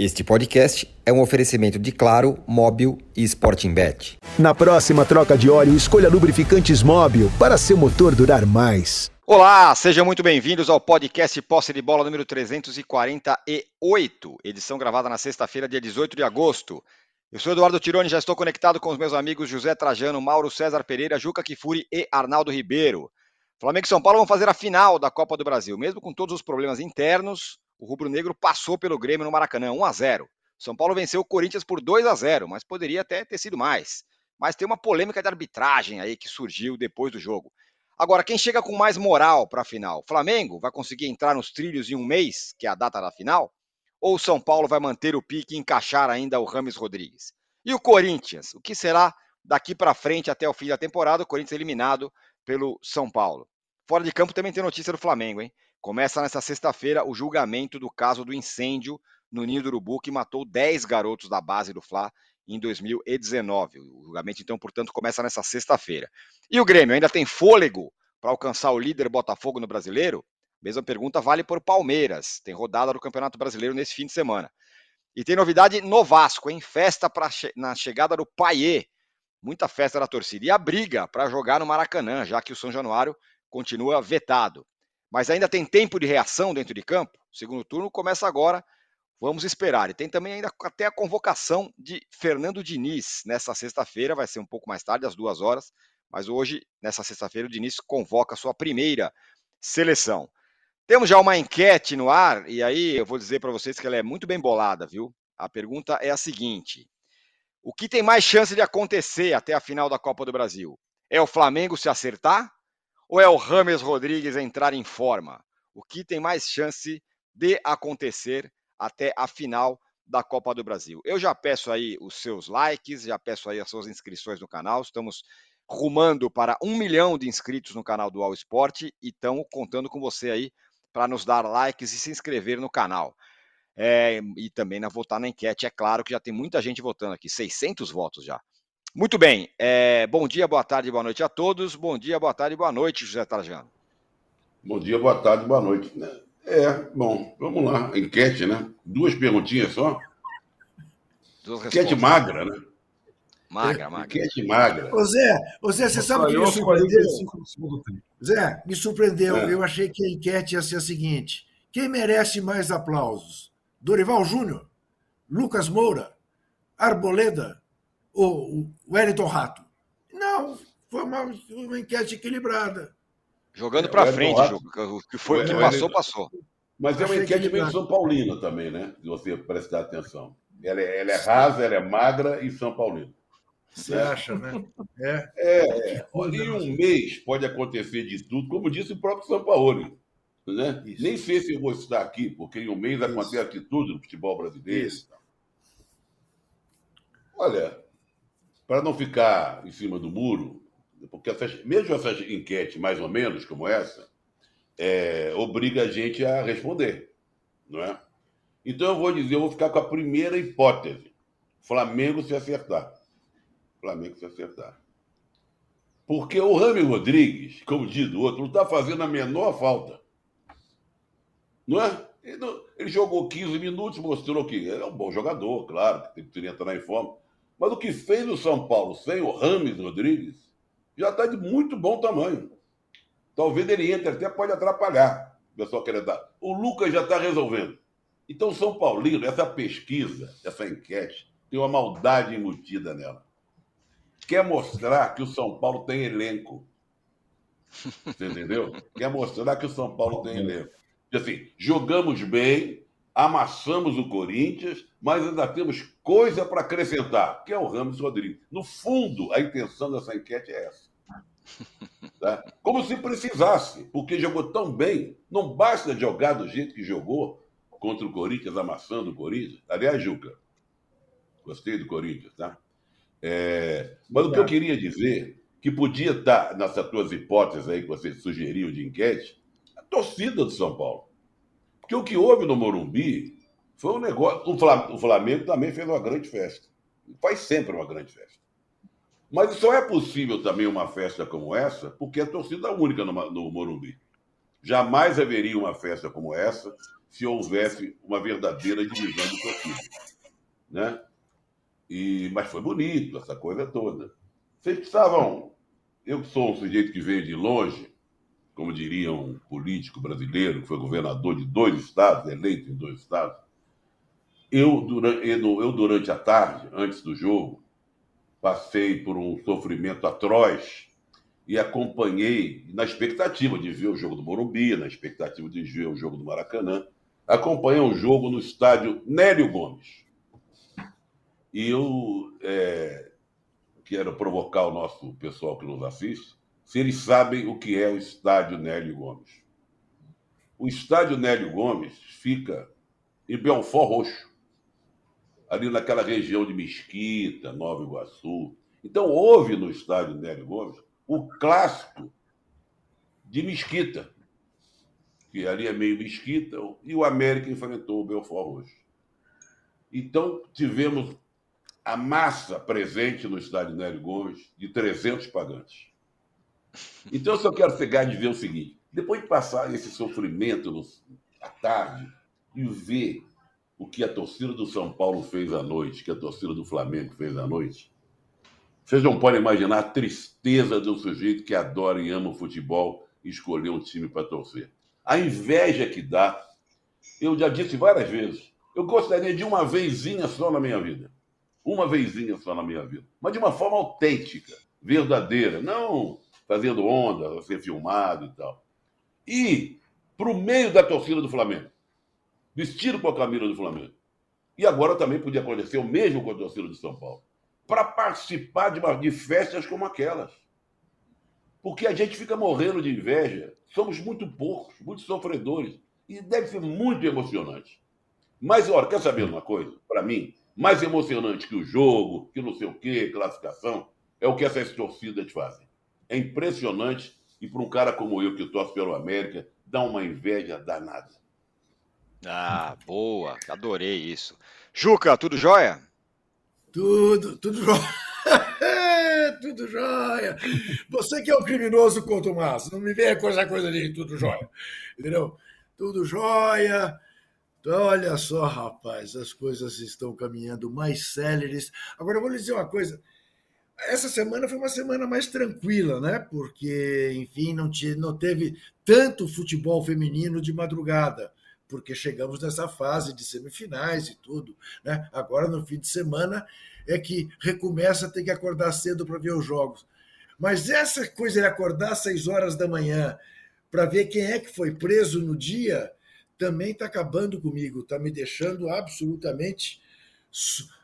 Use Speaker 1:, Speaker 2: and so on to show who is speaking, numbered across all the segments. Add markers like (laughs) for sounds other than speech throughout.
Speaker 1: Este podcast é um oferecimento de Claro, Móbil e Sporting Bet.
Speaker 2: Na próxima troca de óleo, escolha lubrificantes Móbil para seu motor durar mais.
Speaker 3: Olá, sejam muito bem-vindos ao podcast Posse de Bola número 348, edição gravada na sexta-feira, dia 18 de agosto. Eu sou Eduardo Tironi, já estou conectado com os meus amigos José Trajano, Mauro César Pereira, Juca Kifuri e Arnaldo Ribeiro. Flamengo e São Paulo vão fazer a final da Copa do Brasil, mesmo com todos os problemas internos, o rubro-negro passou pelo Grêmio no Maracanã, 1 a 0. São Paulo venceu o Corinthians por 2 a 0, mas poderia até ter sido mais. Mas tem uma polêmica de arbitragem aí que surgiu depois do jogo. Agora, quem chega com mais moral para a final? Flamengo vai conseguir entrar nos trilhos em um mês, que é a data da final? Ou o São Paulo vai manter o pique e encaixar ainda o Rames Rodrigues? E o Corinthians? O que será daqui para frente até o fim da temporada? O Corinthians eliminado pelo São Paulo. Fora de campo também tem notícia do Flamengo, hein? Começa nesta sexta-feira o julgamento do caso do incêndio no Ninho do Urubu, que matou 10 garotos da base do Fla em 2019. O julgamento, então, portanto, começa nessa sexta-feira. E o Grêmio ainda tem fôlego para alcançar o líder Botafogo no brasileiro? Mesma pergunta vale o Palmeiras. Tem rodada do Campeonato Brasileiro nesse fim de semana. E tem novidade no Vasco, em festa pra, na chegada do Paier. Muita festa da torcida. E a briga para jogar no Maracanã, já que o São Januário continua vetado. Mas ainda tem tempo de reação dentro de campo. O segundo turno começa agora. Vamos esperar. E tem também ainda até a convocação de Fernando Diniz nessa sexta-feira. Vai ser um pouco mais tarde, às duas horas. Mas hoje, nessa sexta-feira, o Diniz convoca a sua primeira seleção. Temos já uma enquete no ar, e aí eu vou dizer para vocês que ela é muito bem bolada, viu? A pergunta é a seguinte: O que tem mais chance de acontecer até a final da Copa do Brasil? É o Flamengo se acertar ou é o Rames Rodrigues entrar em forma? O que tem mais chance de acontecer até a final da Copa do Brasil? Eu já peço aí os seus likes, já peço aí as suas inscrições no canal. Estamos rumando para um milhão de inscritos no canal do All Sport e estamos contando com você aí para nos dar likes e se inscrever no canal. É, e também na votar na enquete, é claro que já tem muita gente votando aqui, 600 votos já. Muito bem. É, bom dia, boa tarde, boa noite a todos. Bom dia, boa tarde, boa noite, José Trajano.
Speaker 4: Bom dia, boa tarde, boa noite. É, bom, vamos lá. Enquete, né? Duas perguntinhas só. Duas Enquete magra, né?
Speaker 3: Magra, magra.
Speaker 4: Enquete magra.
Speaker 5: Ô Zé, ô Zé você sabe o que me surpreendeu? Zé, me surpreendeu. É. Eu achei que a enquete ia ser a seguinte: quem merece mais aplausos? Dorival Júnior? Lucas Moura? Arboleda? O Wellington Rato. Não, foi uma, uma enquete equilibrada.
Speaker 3: Jogando é, para frente, o que foi o que passou, passou.
Speaker 4: Mas é uma enquete meio São Paulina também, né? Se você prestar atenção. Ela é, ela é rasa, ela é magra e São Paulina.
Speaker 5: Você né? acha, né?
Speaker 4: É. é, é. Em um mês pode acontecer de tudo, como disse o próprio São Paulo. Né? Nem sei se eu vou estar aqui, porque em um mês Isso. acontece de tudo no futebol brasileiro. Isso. Olha, para não ficar em cima do muro, porque essas, mesmo essas enquetes, mais ou menos como essa, é, obriga a gente a responder, não é? Então eu vou dizer, eu vou ficar com a primeira hipótese: Flamengo se acertar. Flamengo se acertar. Porque o Rami Rodrigues, como diz o outro, não está fazendo a menor falta. Não é? Ele, não, ele, jogou 15 minutos, mostrou que ele é um bom jogador, claro, que tem que entrar em forma. Mas o que fez o São Paulo sem o Rames Rodrigues já está de muito bom tamanho. Talvez ele entre até pode atrapalhar. O pessoal querer dar. O Lucas já está resolvendo. Então, São Paulino, essa pesquisa, essa enquete, tem uma maldade embutida nela. Quer mostrar que o São Paulo tem elenco. Você entendeu? Quer mostrar que o São Paulo tem elenco. Assim, jogamos bem, amassamos o Corinthians, mas ainda temos coisa para acrescentar, que é o Ramos Rodrigues. No fundo, a intenção dessa enquete é essa. (laughs) Tá? Como se precisasse, porque jogou tão bem, não basta jogar do jeito que jogou contra o Corinthians, amassando o Corinthians. Aliás, Juca, gostei do Corinthians, tá? É... mas o que eu queria dizer, que podia estar nessas tuas hipóteses aí que você sugeriu de enquete, a torcida do São Paulo. Porque o que houve no Morumbi foi um negócio. O Flamengo também fez uma grande festa. Faz sempre uma grande festa. Mas só é possível também uma festa como essa porque é torcida única no, no Morumbi. Jamais haveria uma festa como essa se houvesse uma verdadeira divisão de torcida. Né? E, mas foi bonito, essa coisa toda. Vocês precisavam. Eu que sou um sujeito que veio de longe, como diria um político brasileiro que foi governador de dois estados, eleito em dois estados, eu durante, eu, durante a tarde, antes do jogo, passei por um sofrimento atroz e acompanhei, na expectativa de ver o jogo do Morumbi, na expectativa de ver o jogo do Maracanã, acompanhei o jogo no estádio Nélio Gomes. E eu é, quero provocar o nosso pessoal que nos assiste, se eles sabem o que é o estádio Nélio Gomes. O estádio Nélio Gomes fica em Belfort Roxo ali naquela região de Mesquita, Nova Iguaçu. Então, houve no estádio Nélio Gomes o clássico de Mesquita, que ali é meio Mesquita, e o América enfrentou o Belfort Roxo. Então, tivemos a massa presente no estádio Nélio Gomes de 300 pagantes. Então, eu só quero pegar de ver o seguinte: depois de passar esse sofrimento à tarde e ver o que a torcida do São Paulo fez à noite, que a torcida do Flamengo fez à noite, vocês não podem imaginar a tristeza de um sujeito que adora e ama o futebol e escolher um time para torcer. A inveja que dá. Eu já disse várias vezes, eu gostaria de uma vezinha só na minha vida. Uma vezinha só na minha vida. Mas de uma forma autêntica, verdadeira, não fazendo onda, ser filmado e tal. E para o meio da torcida do Flamengo vestido com a camisa do Flamengo. E agora também podia acontecer o mesmo com a torcida de São Paulo. Para participar de, de festas como aquelas. Porque a gente fica morrendo de inveja. Somos muito poucos, muito sofredores. E deve ser muito emocionante. Mas, olha, quer saber uma coisa? Para mim, mais emocionante que o jogo, que não sei o quê, classificação, é o que essas torcidas fazem. É impressionante e para um cara como eu, que torce pelo América, dá uma inveja danada.
Speaker 3: Ah, boa. Adorei isso. Juca, tudo jóia?
Speaker 5: Tudo, tudo jóia. (laughs) tudo jóia. Você que é o um criminoso contumaz, não me venha com essa coisa de tudo jóia. Entendeu? Tudo jóia. Olha só, rapaz, as coisas estão caminhando mais céleres. Agora, eu vou lhe dizer uma coisa. Essa semana foi uma semana mais tranquila, né? Porque, enfim, não, tinha, não teve tanto futebol feminino de madrugada porque chegamos nessa fase de semifinais e tudo. Né? Agora, no fim de semana, é que recomeça a ter que acordar cedo para ver os jogos. Mas essa coisa de acordar às seis horas da manhã para ver quem é que foi preso no dia também está acabando comigo, está me deixando absolutamente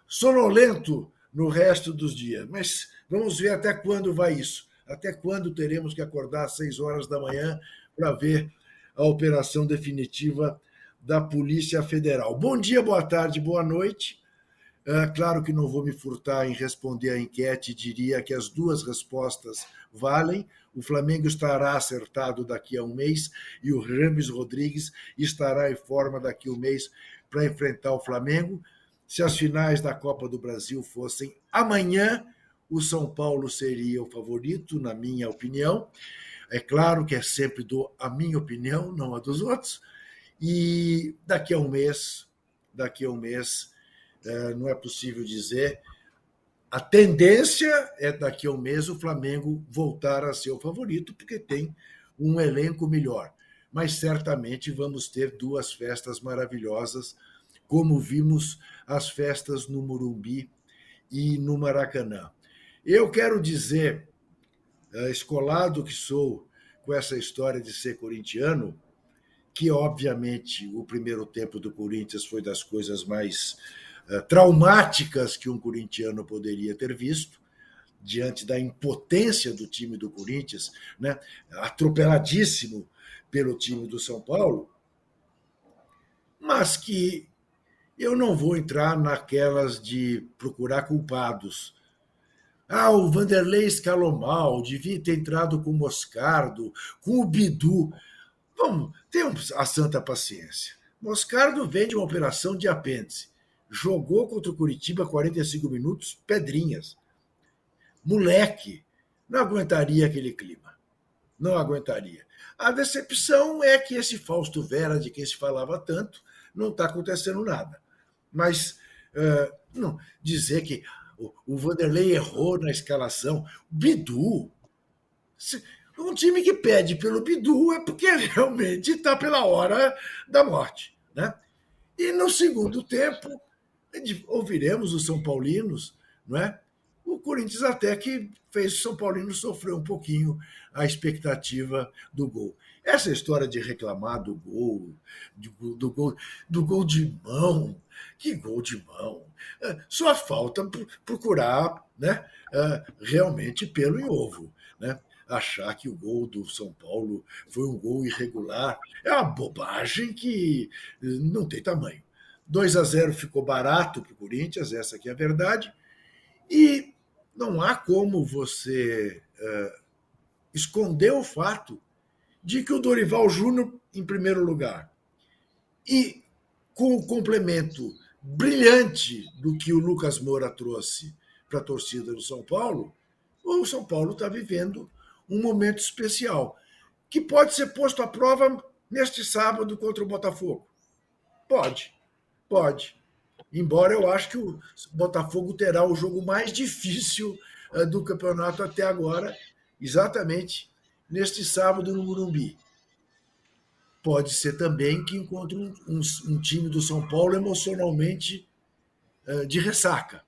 Speaker 5: sonolento no resto dos dias. Mas vamos ver até quando vai isso. Até quando teremos que acordar às seis horas da manhã para ver a operação definitiva da Polícia Federal. Bom dia, boa tarde, boa noite. É, claro que não vou me furtar em responder à enquete, diria que as duas respostas valem. O Flamengo estará acertado daqui a um mês e o Rames Rodrigues estará em forma daqui a um mês para enfrentar o Flamengo. Se as finais da Copa do Brasil fossem amanhã, o São Paulo seria o favorito, na minha opinião. É claro que é sempre dou a minha opinião, não a dos outros e daqui a um mês, daqui a um mês, é, não é possível dizer. A tendência é daqui a um mês o Flamengo voltar a ser o favorito, porque tem um elenco melhor. Mas certamente vamos ter duas festas maravilhosas, como vimos as festas no Morumbi e no Maracanã. Eu quero dizer, é, escolado que sou com essa história de ser corintiano, que obviamente o primeiro tempo do Corinthians foi das coisas mais uh, traumáticas que um corintiano poderia ter visto, diante da impotência do time do Corinthians, né, atropeladíssimo pelo time do São Paulo, mas que eu não vou entrar naquelas de procurar culpados. Ah, o Vanderlei escalou mal, devia ter entrado com o Moscardo, com o Bidu. Vamos, tenhamos a santa paciência. Moscardo vem de uma operação de apêndice. Jogou contra o Curitiba 45 minutos, pedrinhas. Moleque, não aguentaria aquele clima. Não aguentaria. A decepção é que esse Fausto Vera, de quem se falava tanto, não está acontecendo nada. Mas uh, não, dizer que o, o Vanderlei errou na escalação, Bidu. Um time que pede pelo Bidu é porque (laughs) realmente está pela hora da morte. Né? E no segundo tempo, ouviremos os São Paulinos, não é? O Corinthians até que fez o São Paulino sofrer um pouquinho a expectativa do gol. Essa história de reclamar do gol, do, do gol, do gol de mão, que gol de mão. É, só falta procurar né, é, realmente pelo em ovo. Né? Achar que o gol do São Paulo foi um gol irregular é uma bobagem que não tem tamanho. 2 a 0 ficou barato para o Corinthians, essa aqui é a verdade. E não há como você é, esconder o fato de que o Dorival Júnior, em primeiro lugar, e com o complemento brilhante do que o Lucas Moura trouxe para a torcida do São Paulo, o São Paulo está vivendo um momento especial, que pode ser posto à prova neste sábado contra o Botafogo. Pode, pode. Embora eu acho que o Botafogo terá o jogo mais difícil eh, do campeonato até agora, exatamente neste sábado no Morumbi. Pode ser também que encontre um, um, um time do São Paulo emocionalmente uh, de ressaca,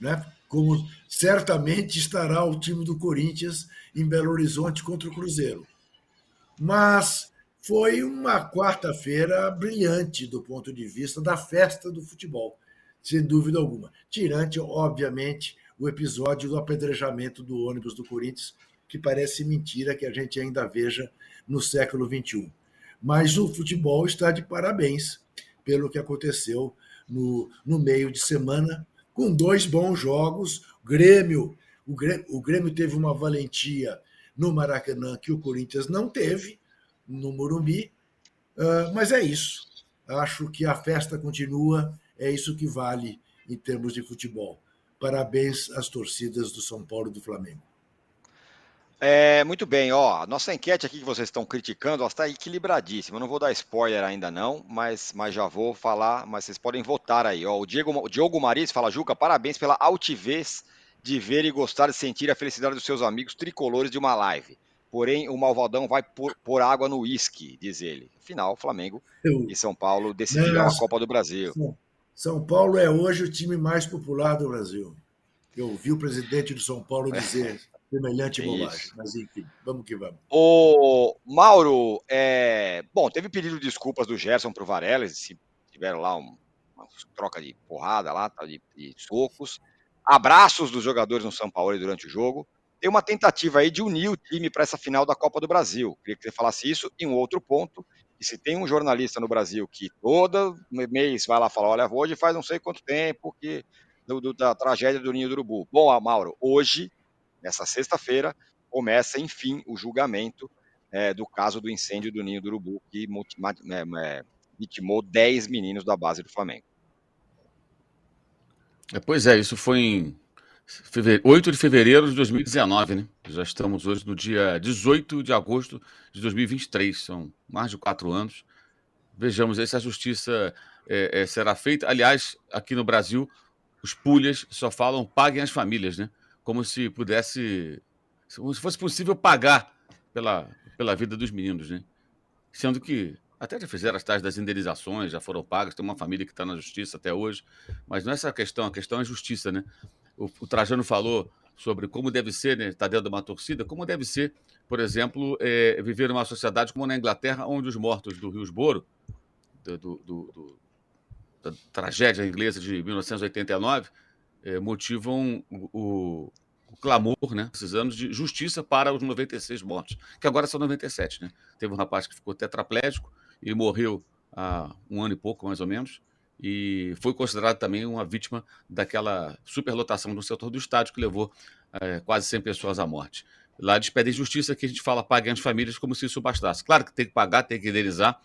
Speaker 5: né? como certamente estará o time do Corinthians em Belo Horizonte contra o Cruzeiro. Mas foi uma quarta-feira brilhante do ponto de vista da festa do futebol, sem dúvida alguma. Tirante, obviamente, o episódio do apedrejamento do ônibus do Corinthians, que parece mentira que a gente ainda veja no século XXI. Mas o futebol está de parabéns pelo que aconteceu no, no meio de semana, com dois bons jogos. Grêmio, o Grêmio, o Grêmio teve uma valentia no Maracanã que o Corinthians não teve, no Morumbi. Uh, mas é isso. Acho que a festa continua, é isso que vale em termos de futebol. Parabéns às torcidas do São Paulo e do Flamengo.
Speaker 3: É, muito bem, ó. Nossa enquete aqui que vocês estão criticando, está equilibradíssima. Eu não vou dar spoiler ainda não, mas, mas já vou falar, mas vocês podem votar aí. Ó. O Diego, o Diogo Maris fala, Juca, parabéns pela altivez de ver e gostar de sentir a felicidade dos seus amigos tricolores de uma live. Porém, o Malvadão vai pôr, água no uísque, diz ele. Afinal, Flamengo Eu... e São Paulo decidiram a Copa do Brasil.
Speaker 5: São Paulo é hoje o time mais popular do Brasil. Eu ouvi o presidente do São Paulo dizer semelhante é bobagem. Isso. Mas enfim, vamos que vamos.
Speaker 3: O Mauro, é... bom, teve pedido de desculpas do Gerson para o Varela, se tiveram lá um, uma troca de porrada lá, tá, de, de socos. Abraços dos jogadores no São Paulo durante o jogo. Tem uma tentativa aí de unir o time para essa final da Copa do Brasil. Queria que você falasse isso. E um outro ponto, e se tem um jornalista no Brasil que todo mês vai lá falar, olha, hoje faz não sei quanto tempo que do, do, da tragédia do Ninho do Urubu. Bom, Mauro, hoje nessa sexta-feira, começa, enfim, o julgamento é, do caso do incêndio do Ninho do Urubu, que é, vitimou 10 meninos da base do Flamengo.
Speaker 6: É, pois é, isso foi em 8 de fevereiro de 2019, né? Já estamos hoje no dia 18 de agosto de 2023, são mais de quatro anos. Vejamos aí se a justiça é, é, será feita. Aliás, aqui no Brasil, os pulhas só falam paguem as famílias, né? Como se pudesse, como se fosse possível pagar pela, pela vida dos meninos, né? Sendo que até já fizeram as tais das indenizações, já foram pagas, tem uma família que está na justiça até hoje, mas não é essa a questão, a questão é a justiça, né? O, o Trajano falou sobre como deve ser, né, estar tá dentro de uma torcida, como deve ser, por exemplo, é, viver numa sociedade como na Inglaterra, onde os mortos do Riosboro, do, do, do, da tragédia inglesa de 1989, é, motivam o, o, clamor, né, esses anos de justiça para os 96 mortos, que agora são 97, né? Teve um rapaz que ficou tetraplégico e morreu há um ano e pouco, mais ou menos, e foi considerado também uma vítima daquela superlotação no setor do estádio que levou é, quase 100 pessoas à morte. Lá eles pedem justiça que a gente fala paguem as famílias como se isso bastasse. Claro que tem que pagar, tem que indenizar,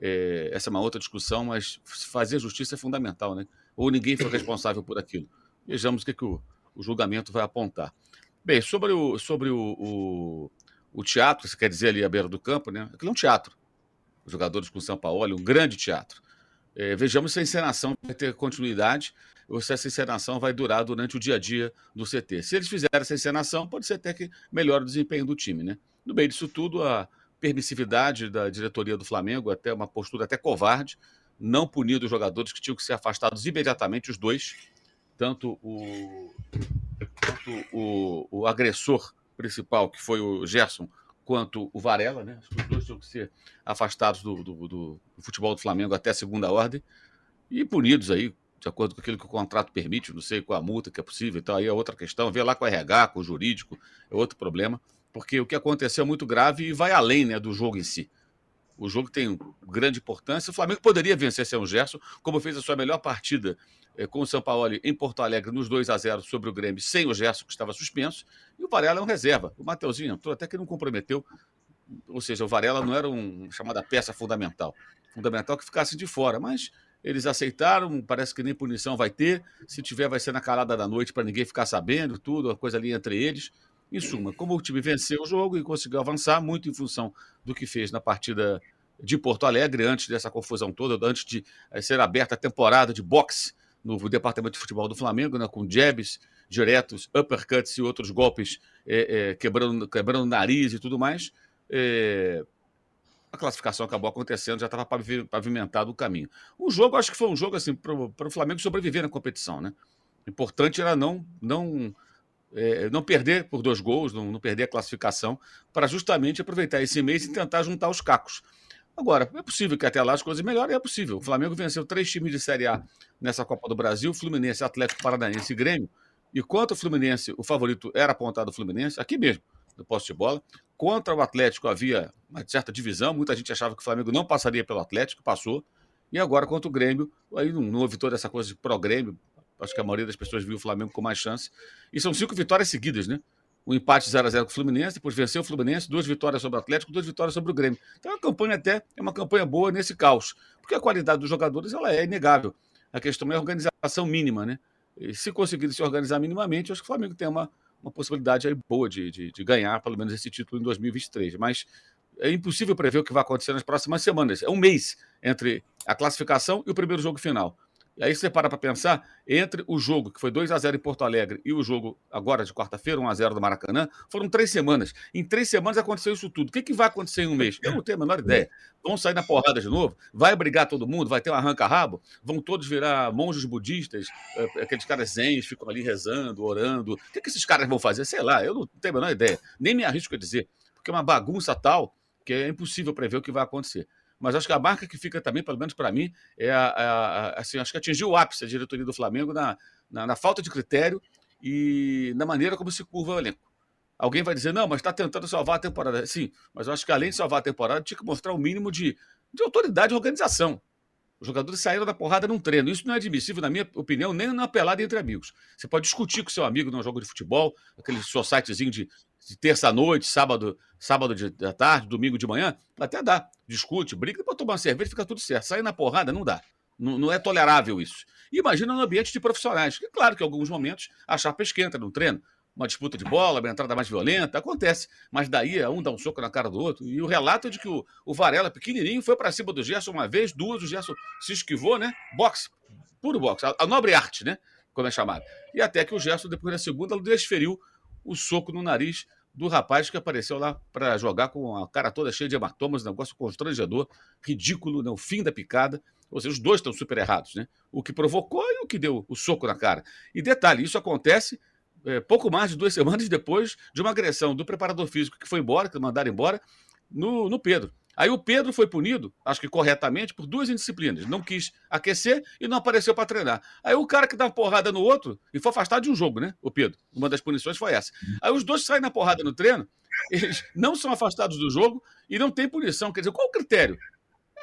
Speaker 6: é, essa é uma outra discussão, mas fazer justiça é fundamental, né? Ou ninguém foi responsável por aquilo. Vejamos o que, que o, o julgamento vai apontar. Bem, sobre o, sobre o, o, o teatro, você quer dizer ali à beira do campo, né? Aquilo é um teatro. Os jogadores com São Paulo, um grande teatro. É, vejamos se a encenação vai ter continuidade ou se essa encenação vai durar durante o dia a dia do CT. Se eles fizerem essa encenação, pode ser até que melhore o desempenho do time, né? No meio disso tudo, a permissividade da diretoria do Flamengo, até uma postura até covarde, não punir os jogadores que tinham que ser afastados imediatamente, os dois, tanto o, tanto o, o agressor principal, que foi o Gerson, quanto o Varela, né? Os dois tinham que ser afastados do, do, do, futebol do Flamengo até segunda ordem e punidos aí, de acordo com aquilo que o contrato permite, não sei qual a multa que é possível, então aí é outra questão, vê lá com o RH, com o jurídico, é outro problema, porque o que aconteceu é muito grave e vai além né, do jogo em si. O jogo tem grande importância. O Flamengo poderia vencer sem o Gerson, como fez a sua melhor partida eh, com o São Paulo em Porto Alegre nos 2 a 0 sobre o Grêmio, sem o Gerson, que estava suspenso. E o Varela é um reserva. O Mateuzinho entrou até que não comprometeu. Ou seja, o Varela não era um chamada peça fundamental. Fundamental que ficasse de fora, mas eles aceitaram, parece que nem punição vai ter. Se tiver, vai ser na calada da noite para ninguém ficar sabendo, tudo, a coisa ali entre eles. Em suma, como o time venceu o jogo e conseguiu avançar, muito em função do que fez na partida de Porto Alegre, antes dessa confusão toda, antes de eh, ser aberta a temporada de boxe no departamento de futebol do Flamengo, né, com jabs diretos, uppercuts e outros golpes é, é, quebrando, quebrando nariz e tudo mais. É, a classificação acabou acontecendo, já estava pavimentado o caminho. O jogo, acho que foi um jogo assim para o Flamengo sobreviver na competição, né? O importante era não não é, não perder por dois gols, não, não perder a classificação, para justamente aproveitar esse mês e tentar juntar os cacos. Agora, é possível que até lá as coisas melhorem, é possível. O Flamengo venceu três times de Série A nessa Copa do Brasil, Fluminense, Atlético Paranaense e Grêmio. E quanto o Fluminense, o favorito era apontado o Fluminense, aqui mesmo, no posto de bola. Contra o Atlético havia uma certa divisão, muita gente achava que o Flamengo não passaria pelo Atlético, passou. E agora contra o Grêmio, aí não, não houve toda essa coisa de pró-Grêmio, acho que a maioria das pessoas viu o Flamengo com mais chance. E são cinco vitórias seguidas, né? O empate 0 a 0 com o Fluminense, depois venceu o Fluminense, duas vitórias sobre o Atlético, duas vitórias sobre o Grêmio. Então a campanha até é uma campanha boa nesse caos, porque a qualidade dos jogadores ela é inegável. A questão é a organização mínima, né? E se conseguir se organizar minimamente, acho que o Flamengo tem uma, uma possibilidade aí boa de, de, de ganhar pelo menos esse título em 2023. Mas é impossível prever o que vai acontecer nas próximas semanas. É um mês entre a classificação e o primeiro jogo final. E aí você para para pensar, entre o jogo que foi 2 a 0 em Porto Alegre e o jogo agora de quarta-feira, 1 a 0 do Maracanã, foram três semanas. Em três semanas aconteceu isso tudo. O que, que vai acontecer em um mês? Eu não tenho a menor ideia. Vão sair na porrada de novo? Vai brigar todo mundo? Vai ter um arranca-rabo? Vão todos virar monges budistas? Eh, aqueles caras zens ficam ali rezando, orando. O que, que esses caras vão fazer? Sei lá, eu não tenho a menor ideia. Nem me arrisco a dizer. Porque é uma bagunça tal que é impossível prever o que vai acontecer mas acho que a marca que fica também, pelo menos para mim, é a, a, a, assim, acho que atingiu o ápice a diretoria do Flamengo na, na, na, falta de critério e na maneira como se curva o elenco. Alguém vai dizer, não, mas está tentando salvar a temporada. Sim, mas eu acho que além de salvar a temporada, tinha que mostrar o um mínimo de, de autoridade e organização. Os jogadores saíram da porrada num treino. Isso não é admissível, na minha opinião, nem na pelada entre amigos. Você pode discutir com seu amigo num jogo de futebol, aquele societyzinho de, de terça-noite, sábado, sábado de, da tarde, domingo de manhã, até dá. Discute, briga, depois tomar uma cerveja fica tudo certo. Sair na porrada não dá. Não, não é tolerável isso. Imagina no ambiente de profissionais. Que, claro que em alguns momentos a chapa esquenta no treino uma disputa de bola, uma entrada mais violenta, acontece. Mas daí um dá um soco na cara do outro. E o relato é de que o, o Varela, pequenininho, foi para cima do Gerson uma vez, duas, o Gerson se esquivou, né? Boxe, puro boxe, a, a nobre arte, né? Como é chamado. E até que o Gerson, depois da segunda, desferiu o soco no nariz do rapaz que apareceu lá para jogar com a cara toda cheia de hematomas, negócio constrangedor, ridículo, né? o fim da picada. Ou seja, os dois estão super errados, né? O que provocou e o que deu o soco na cara. E detalhe, isso acontece é, pouco mais de duas (laughs) semanas depois de uma agressão do preparador físico que foi embora, que mandaram embora, no, no Pedro. Aí o Pedro foi punido, acho que corretamente, por duas indisciplinas. Não quis aquecer e não apareceu para treinar. Aí o cara que dá uma porrada no outro, e foi afastado de um jogo, né? O Pedro. Uma das punições foi essa. Aí os dois saem na porrada no treino, eles não são afastados do jogo e não tem punição. Quer dizer, qual o critério?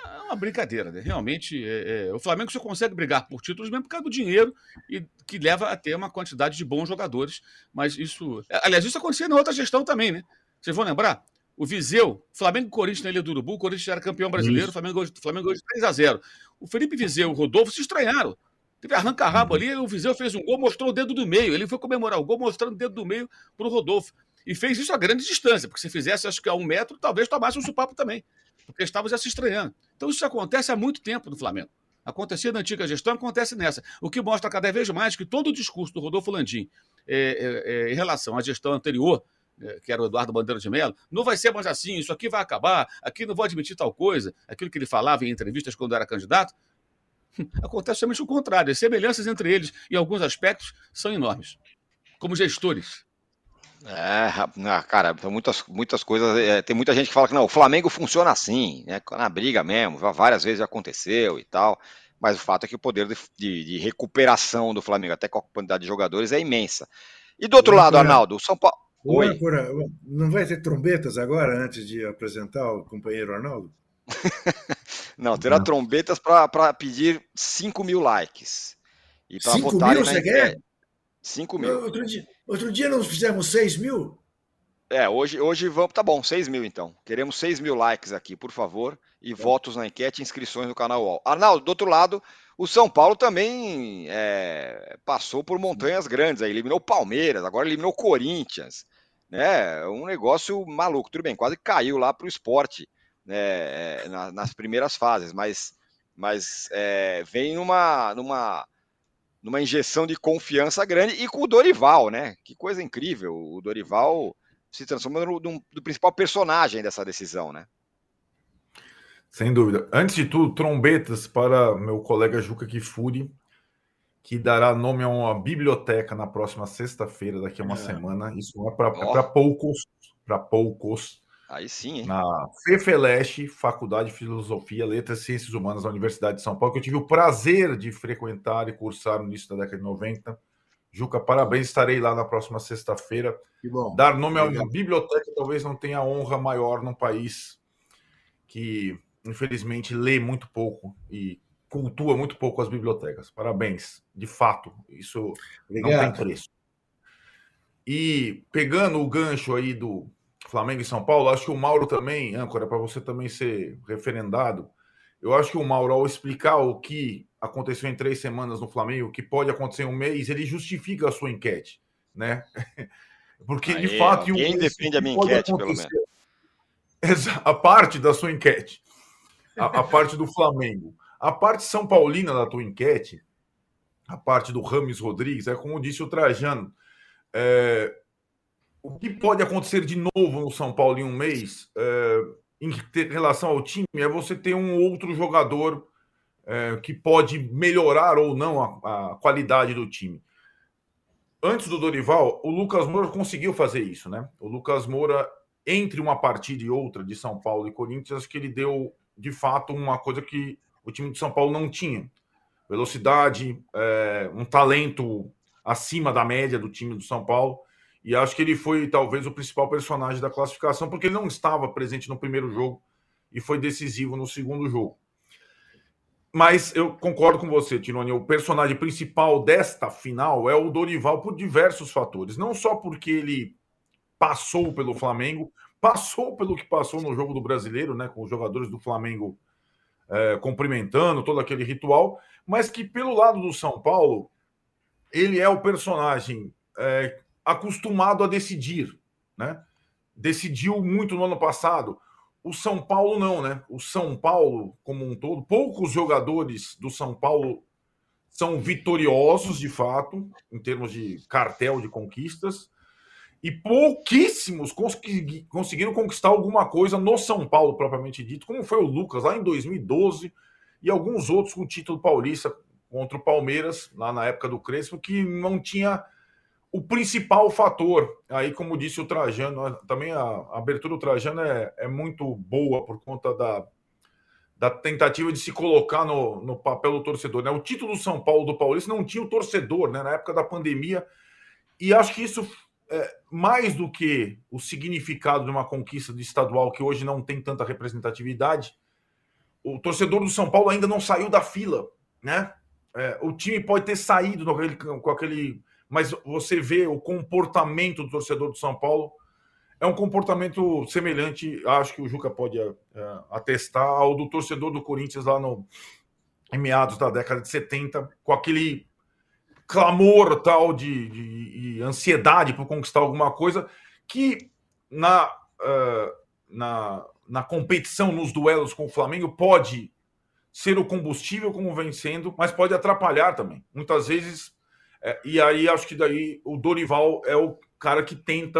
Speaker 6: É uma brincadeira, né? Realmente, é, é, o Flamengo só consegue brigar por títulos mesmo por causa do dinheiro e que leva a ter uma quantidade de bons jogadores. Mas isso. Aliás, isso acontecia na outra gestão também, né? Vocês vão lembrar? O Viseu, Flamengo e Corinthians na Ilha do Urubu, o Corinthians era campeão brasileiro, o Flamengo, o Flamengo hoje 3 a 0 O Felipe Viseu e o Rodolfo se estranharam. Teve arranca-rabo ali, o Viseu fez um gol, mostrou o dedo do meio. Ele foi comemorar o gol mostrando o dedo do meio para o Rodolfo. E fez isso a grande distância, porque se fizesse, acho que a um metro, talvez tomasse um supapo também, porque estava já se estranhando. Então isso acontece há muito tempo no Flamengo. Acontecia na antiga gestão, acontece nessa. O que mostra cada vez mais que todo o discurso do Rodolfo Landim é, é, é, em relação à gestão anterior, que era o Eduardo Bandeira de Mello, não vai ser mais assim, isso aqui vai acabar, aqui não vou admitir tal coisa, aquilo que ele falava em entrevistas quando era candidato, acontece somente o contrário. As semelhanças entre eles, em alguns aspectos, são enormes. Como gestores.
Speaker 3: É, ah, cara, tem muitas, muitas coisas. É, tem muita gente que fala que não, o Flamengo funciona assim, né? Na briga mesmo, várias vezes aconteceu e tal. Mas o fato é que o poder de, de, de recuperação do Flamengo, até com a quantidade de jogadores, é imensa. E do outro lado, Arnaldo, o São Paulo.
Speaker 5: Oi. não vai ter trombetas agora antes de apresentar o companheiro Arnaldo? (laughs)
Speaker 3: não, terá não. trombetas para pedir 5 mil likes.
Speaker 5: E 5 mil você quer?
Speaker 3: 5 mil.
Speaker 5: Outro dia, Outro dia nós fizemos 6 mil?
Speaker 3: É, hoje, hoje vamos. Tá bom, 6 mil então. Queremos 6 mil likes aqui, por favor. E é. votos na enquete inscrições no canal UOL. Arnaldo, do outro lado, o São Paulo também é, passou por montanhas grandes. Aí, eliminou o Palmeiras, agora eliminou o Corinthians. Né? Um negócio maluco. Tudo bem, quase caiu lá para o esporte né, nas, nas primeiras fases, mas, mas é, vem numa, numa numa injeção de confiança grande e com o Dorival, né? Que coisa incrível. O Dorival se transforma no, no, no principal personagem dessa decisão, né?
Speaker 7: Sem dúvida. Antes de tudo, trombetas para meu colega Juca Kifuri, que dará nome a uma biblioteca na próxima sexta-feira, daqui a uma é. semana. Isso é para oh. poucos, para poucos.
Speaker 3: Aí sim, hein?
Speaker 7: Na FEFELESH, Faculdade de Filosofia, Letras e Ciências Humanas da Universidade de São Paulo, que eu tive o prazer de frequentar e cursar no início da década de 90. Juca, parabéns, estarei lá na próxima sexta-feira. Dar nome a uma biblioteca talvez não tenha honra maior num país que, infelizmente, lê muito pouco e cultua muito pouco as bibliotecas. Parabéns, de fato, isso Obrigado. não tem preço. E pegando o gancho aí do, Flamengo e São Paulo, acho que o Mauro também, âncora, para você também ser referendado, eu acho que o Mauro, ao explicar o que aconteceu em três semanas no Flamengo, o que pode acontecer em um mês, ele justifica a sua enquete, né? (laughs) Porque, Aê, de fato...
Speaker 3: Quem um defende a minha enquete, pelo menos? (laughs)
Speaker 7: A parte da sua enquete, a, a parte do Flamengo. A parte São Paulina da tua enquete, a parte do Rames Rodrigues, é como disse o Trajano, é, o que pode acontecer de novo no São Paulo em um mês, é, em relação ao time, é você ter um outro jogador é, que pode melhorar ou não a, a, qualidade do time. Antes do Dorival, o Lucas Moura conseguiu fazer isso, né? O Lucas Moura, entre uma partida e outra de São Paulo e Corinthians, acho que ele deu de fato uma coisa que o time de São Paulo não tinha: velocidade, é, um talento acima da média do time do São Paulo. E acho que ele foi talvez o principal personagem da classificação, porque ele não estava presente no primeiro jogo e foi decisivo no segundo jogo. Mas eu concordo com você, Tironi. O personagem principal desta final é o Dorival por diversos fatores. Não só porque ele passou pelo Flamengo, passou pelo que passou no jogo do brasileiro, né? Com os jogadores do Flamengo é, cumprimentando todo aquele ritual, mas que pelo lado do São Paulo, ele é o personagem é, acostumado a decidir, né? Decidiu muito no ano passado. O São Paulo não, né? O São Paulo, como um todo, poucos jogadores do São Paulo são vitoriosos de fato, em termos de cartel de conquistas, e pouquíssimos consegui, conseguiram conquistar alguma coisa no São Paulo, propriamente dito, como foi o Lucas lá em 2012 e alguns outros com título paulista contra o Palmeiras, lá na época do Crespo, que não tinha o principal fator, aí como disse o Trajano, também a, a abertura do Trajano é, é, muito boa por conta da, da tentativa de se colocar no, no papel do torcedor. Né? O título do São Paulo do Paulista não tinha o torcedor né? na época da pandemia, e acho que isso, é, mais do que o significado de uma conquista de estadual que hoje não tem tanta representatividade, o torcedor do São Paulo ainda não saiu da fila. Né? É, o time pode ter saído com aquele, mas você vê o comportamento do torcedor do São Paulo é um comportamento semelhante, acho que o Juca pode é, atestar, ao do torcedor do Corinthians lá no, em meados da década de 70, com aquele clamor tal de, de, de ansiedade por conquistar alguma coisa que na, uh, na, na competição, nos duelos com o Flamengo, pode ser o combustível como vencendo, mas pode atrapalhar também. Muitas vezes, é, e aí acho que daí o Dorival é o cara que tenta,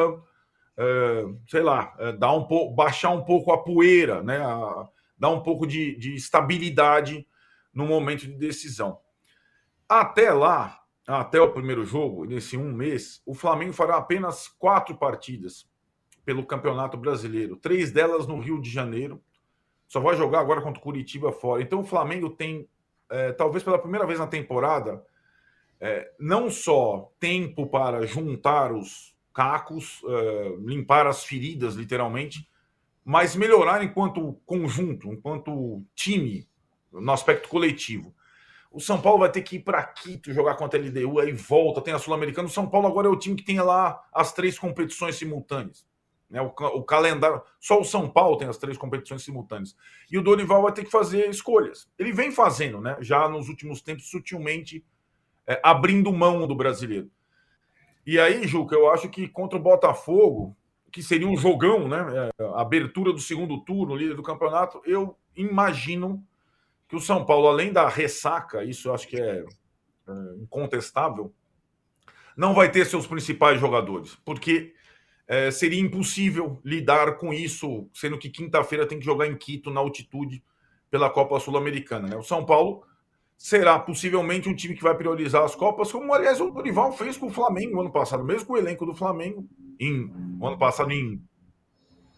Speaker 7: é, sei lá, é, dar um pouco, baixar um pouco a poeira, né? A, dar um pouco de, de estabilidade no momento de decisão. Até lá, até o primeiro jogo, nesse um mês, o Flamengo fará apenas quatro partidas pelo Campeonato Brasileiro, três delas no Rio de Janeiro. Só vai jogar agora contra o Curitiba fora. Então o Flamengo tem, é, talvez pela primeira vez na temporada, é, não só tempo para juntar os cacos, é, limpar as feridas, literalmente, mas melhorar enquanto conjunto, enquanto time, no aspecto coletivo. O São Paulo vai ter que ir para Quito jogar contra a LDU, aí volta, tem a Sul-Americana. O São Paulo agora é o time que tem lá as três competições simultâneas. Né? O, o, calendário. Só o São Paulo tem as três competições simultâneas. E o Dorival vai ter que fazer escolhas. Ele vem fazendo, né? Já nos últimos tempos, sutilmente é, abrindo mão do brasileiro. E aí, Juca, eu acho que contra o Botafogo, que seria um jogão, né? É, abertura do segundo turno, líder do campeonato, eu imagino que o São Paulo, além da ressaca, isso eu acho que é, é incontestável, não vai ter seus principais jogadores, porque é, seria impossível lidar com isso, sendo que quinta-feira tem que jogar em Quito, na altitude, pela Copa Sul-Americana. Né? O São Paulo será possivelmente um time que vai priorizar as Copas, como aliás o Dorival fez com o Flamengo ano passado, mesmo com o elenco do Flamengo, em, ano passado, em,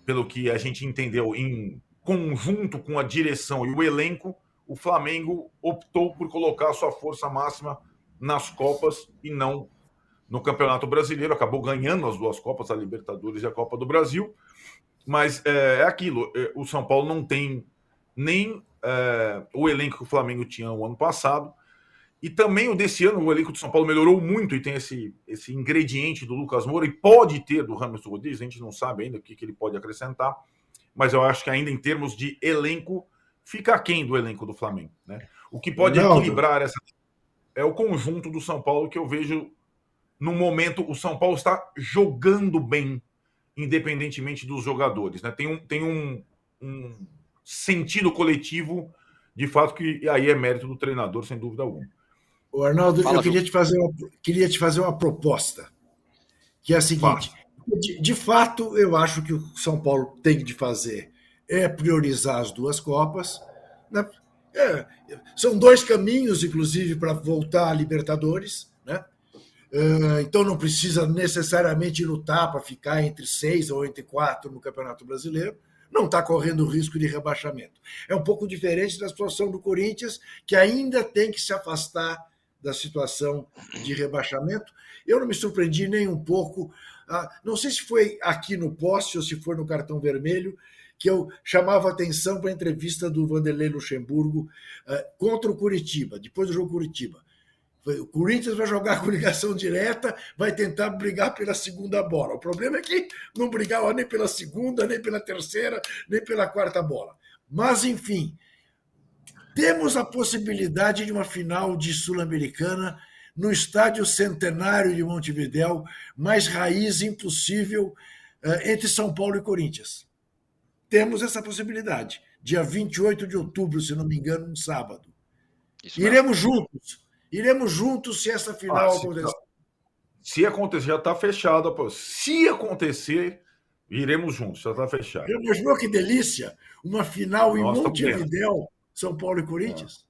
Speaker 7: pelo que a gente entendeu, em conjunto com a direção e o elenco, o Flamengo optou por colocar sua força máxima nas Copas e não no Campeonato Brasileiro. Acabou ganhando as duas Copas, a Libertadores e a Copa do Brasil. Mas é, é aquilo: é, o São Paulo não tem nem é, o elenco que o Flamengo tinha no ano passado. E também o desse ano, o elenco do São Paulo melhorou muito e tem esse, esse ingrediente do Lucas Moura e pode ter do Ramos Rodrigues, a gente não sabe ainda o que, que ele pode acrescentar, mas eu acho que ainda em termos de elenco, fica aquém do elenco do Flamengo. Né? O que pode Não, equilibrar essa é o conjunto do São Paulo que eu vejo no momento. O São Paulo está jogando bem, independentemente dos jogadores. Né? Tem, um, tem um, um sentido coletivo, de fato, que aí é mérito do treinador, sem dúvida alguma.
Speaker 5: O Arnaldo, Fala, eu queria te, fazer uma, queria te fazer uma proposta, que é a seguinte: de, de, fato, eu acho que o São Paulo tem de fazer é priorizar as duas Copas. Né? É, são dois caminhos, inclusive, para voltar a Libertadores. Né? É, então não precisa necessariamente lutar para ficar entre seis ou entre quatro no Campeonato Brasileiro. Não está correndo risco de rebaixamento. É um pouco diferente da situação do Corinthians, que ainda tem que se afastar da situação de rebaixamento. Eu não me surpreendi nem um pouco. Ah, não sei se foi aqui no poste ou se foi no cartão vermelho, que eu chamava atenção para a entrevista do Vanderlei Luxemburgo uh, contra o Curitiba, depois do jogo Curitiba. O Corinthians vai jogar com ligação direta, vai tentar brigar pela segunda bola. O problema é que não brigava nem pela segunda, nem pela terceira, nem pela quarta bola. Mas, enfim, temos a possibilidade de uma final de Sul-Americana no estádio centenário de Montevidéu, mais raiz impossível uh, entre São Paulo e Corinthians temos essa possibilidade. Dia 28 de outubro, se não me engano, um sábado. Isso Iremos mesmo. juntos. Iremos juntos se essa final ah, acontecer. Tá.
Speaker 7: Se acontecer, já está fechado. Se acontecer, iremos juntos, já está fechado.
Speaker 5: Imaginou que delícia? Uma final Nossa, em Montevidéu, São Paulo e Corinthians?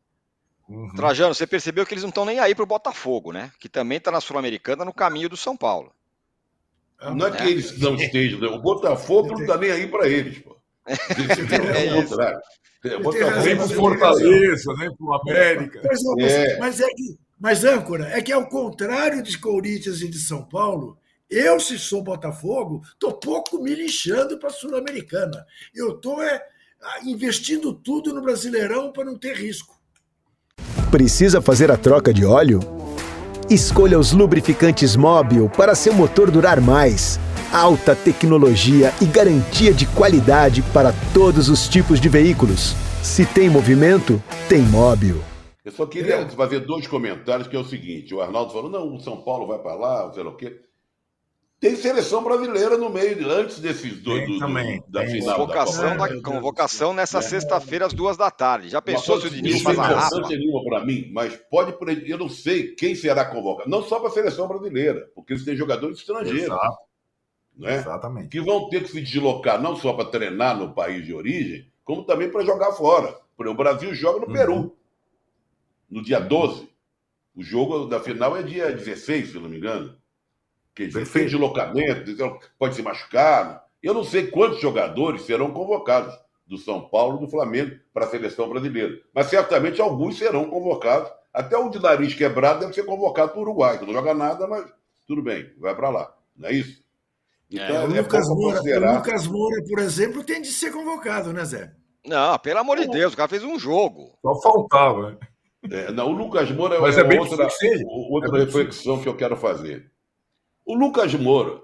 Speaker 3: É. Uhum. Trajano, você percebeu que eles não estão nem aí para o Botafogo, né? Que também está na Sul-Americana no caminho do São Paulo.
Speaker 4: Não é que eles não estejam, né? o Botafogo não está nem aí para eles, pô.
Speaker 7: É, é contrário. Vem pro Fortaleza, vem pro América.
Speaker 5: Mas, é. Mas, é que, mas, âncora, é que ao contrário de Corinthians e de São Paulo, eu, se sou Botafogo, estou pouco me lixando para a Sul-Americana. Eu estou é, investindo tudo no Brasileirão para não ter risco.
Speaker 2: Precisa fazer a troca de óleo? Escolha os lubrificantes móvel para seu motor durar mais alta tecnologia e garantia de qualidade para todos os tipos de veículos. Se tem movimento, tem móvel.
Speaker 4: Eu só queria fazer dois comentários, que é o seguinte: o Arnaldo falou, não, o São Paulo vai para lá, sei lá o quê. Tem seleção brasileira no meio, antes desses dois
Speaker 7: do,
Speaker 6: também,
Speaker 3: da tem. final. Convocação, da, da convocação nessa é. sexta-feira, às duas da tarde. Já pensou se o Diniz faz a rapa?
Speaker 4: Não nenhuma para mim, mas pode. Eu não sei quem será convocado. Não só para a seleção brasileira, porque eles têm jogadores estrangeiros. Exato. Né? Exatamente. Que vão ter que se deslocar não só para treinar no país de origem, como também para jogar fora. O Brasil joga no uhum. Peru, no dia 12. O jogo da final é dia 16, se não me engano. Quer dizer, tem deslocamento, então pode se machucar. Eu não sei quantos jogadores serão convocados do São Paulo do Flamengo para a seleção brasileira. Mas certamente alguns serão convocados. Até o de nariz quebrado deve ser convocado para o Uruguai, que não joga nada, mas tudo bem, vai para lá. Não é isso?
Speaker 5: Então, é, o, é Lucas Moura, considerar... o Lucas Moura, por exemplo, tem de ser convocado, né, Zé?
Speaker 3: Não, pelo amor de Deus, o cara fez um jogo.
Speaker 7: Só faltava.
Speaker 4: É, não, o Lucas Moura é, é, é outra, outra é reflexão que eu quero fazer. O Lucas Moura,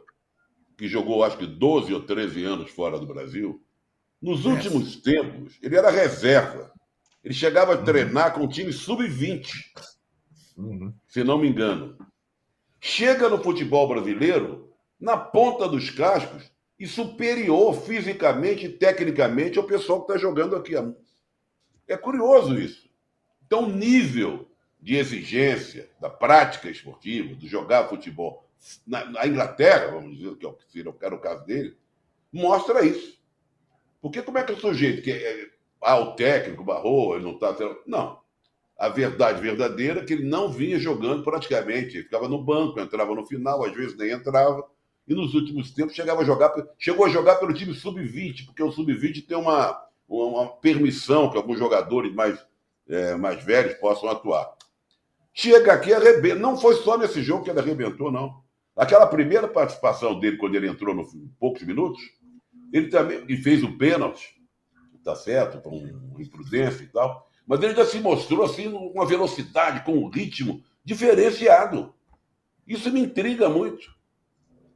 Speaker 4: que jogou acho que 12 ou 13 anos fora do Brasil, nos últimos tempos, ele era reserva. Ele chegava a uhum. treinar com o time sub-20, uhum. se não me engano. Chega no futebol brasileiro na ponta dos cascos e superior fisicamente e tecnicamente ao pessoal que está jogando aqui. É curioso isso. Então, o nível de exigência da prática esportiva, do jogar futebol na, na Inglaterra, vamos dizer, que, é o, era o caso dele, mostra isso. Porque como é que o sujeito que é, ah, o técnico barrou, ele não está. Não. A verdade verdadeira é que ele não vinha jogando praticamente. Ele ficava no banco, entrava no final, às vezes nem entrava. E nos últimos tempos chegava a jogar, chegou a jogar pelo time sub-20, porque o sub-20 tem uma, uma permissão que alguns jogadores mais, é, mais velhos possam atuar. Chega aqui arrebenta. Não foi só nesse jogo que ele arrebentou, não. Aquela primeira participação dele, quando ele entrou no poucos minutos, ele também e fez o pênalti, tá certo, com imprudência e tal, mas ele já se mostrou assim, uma velocidade, com um ritmo diferenciado. Isso me intriga muito.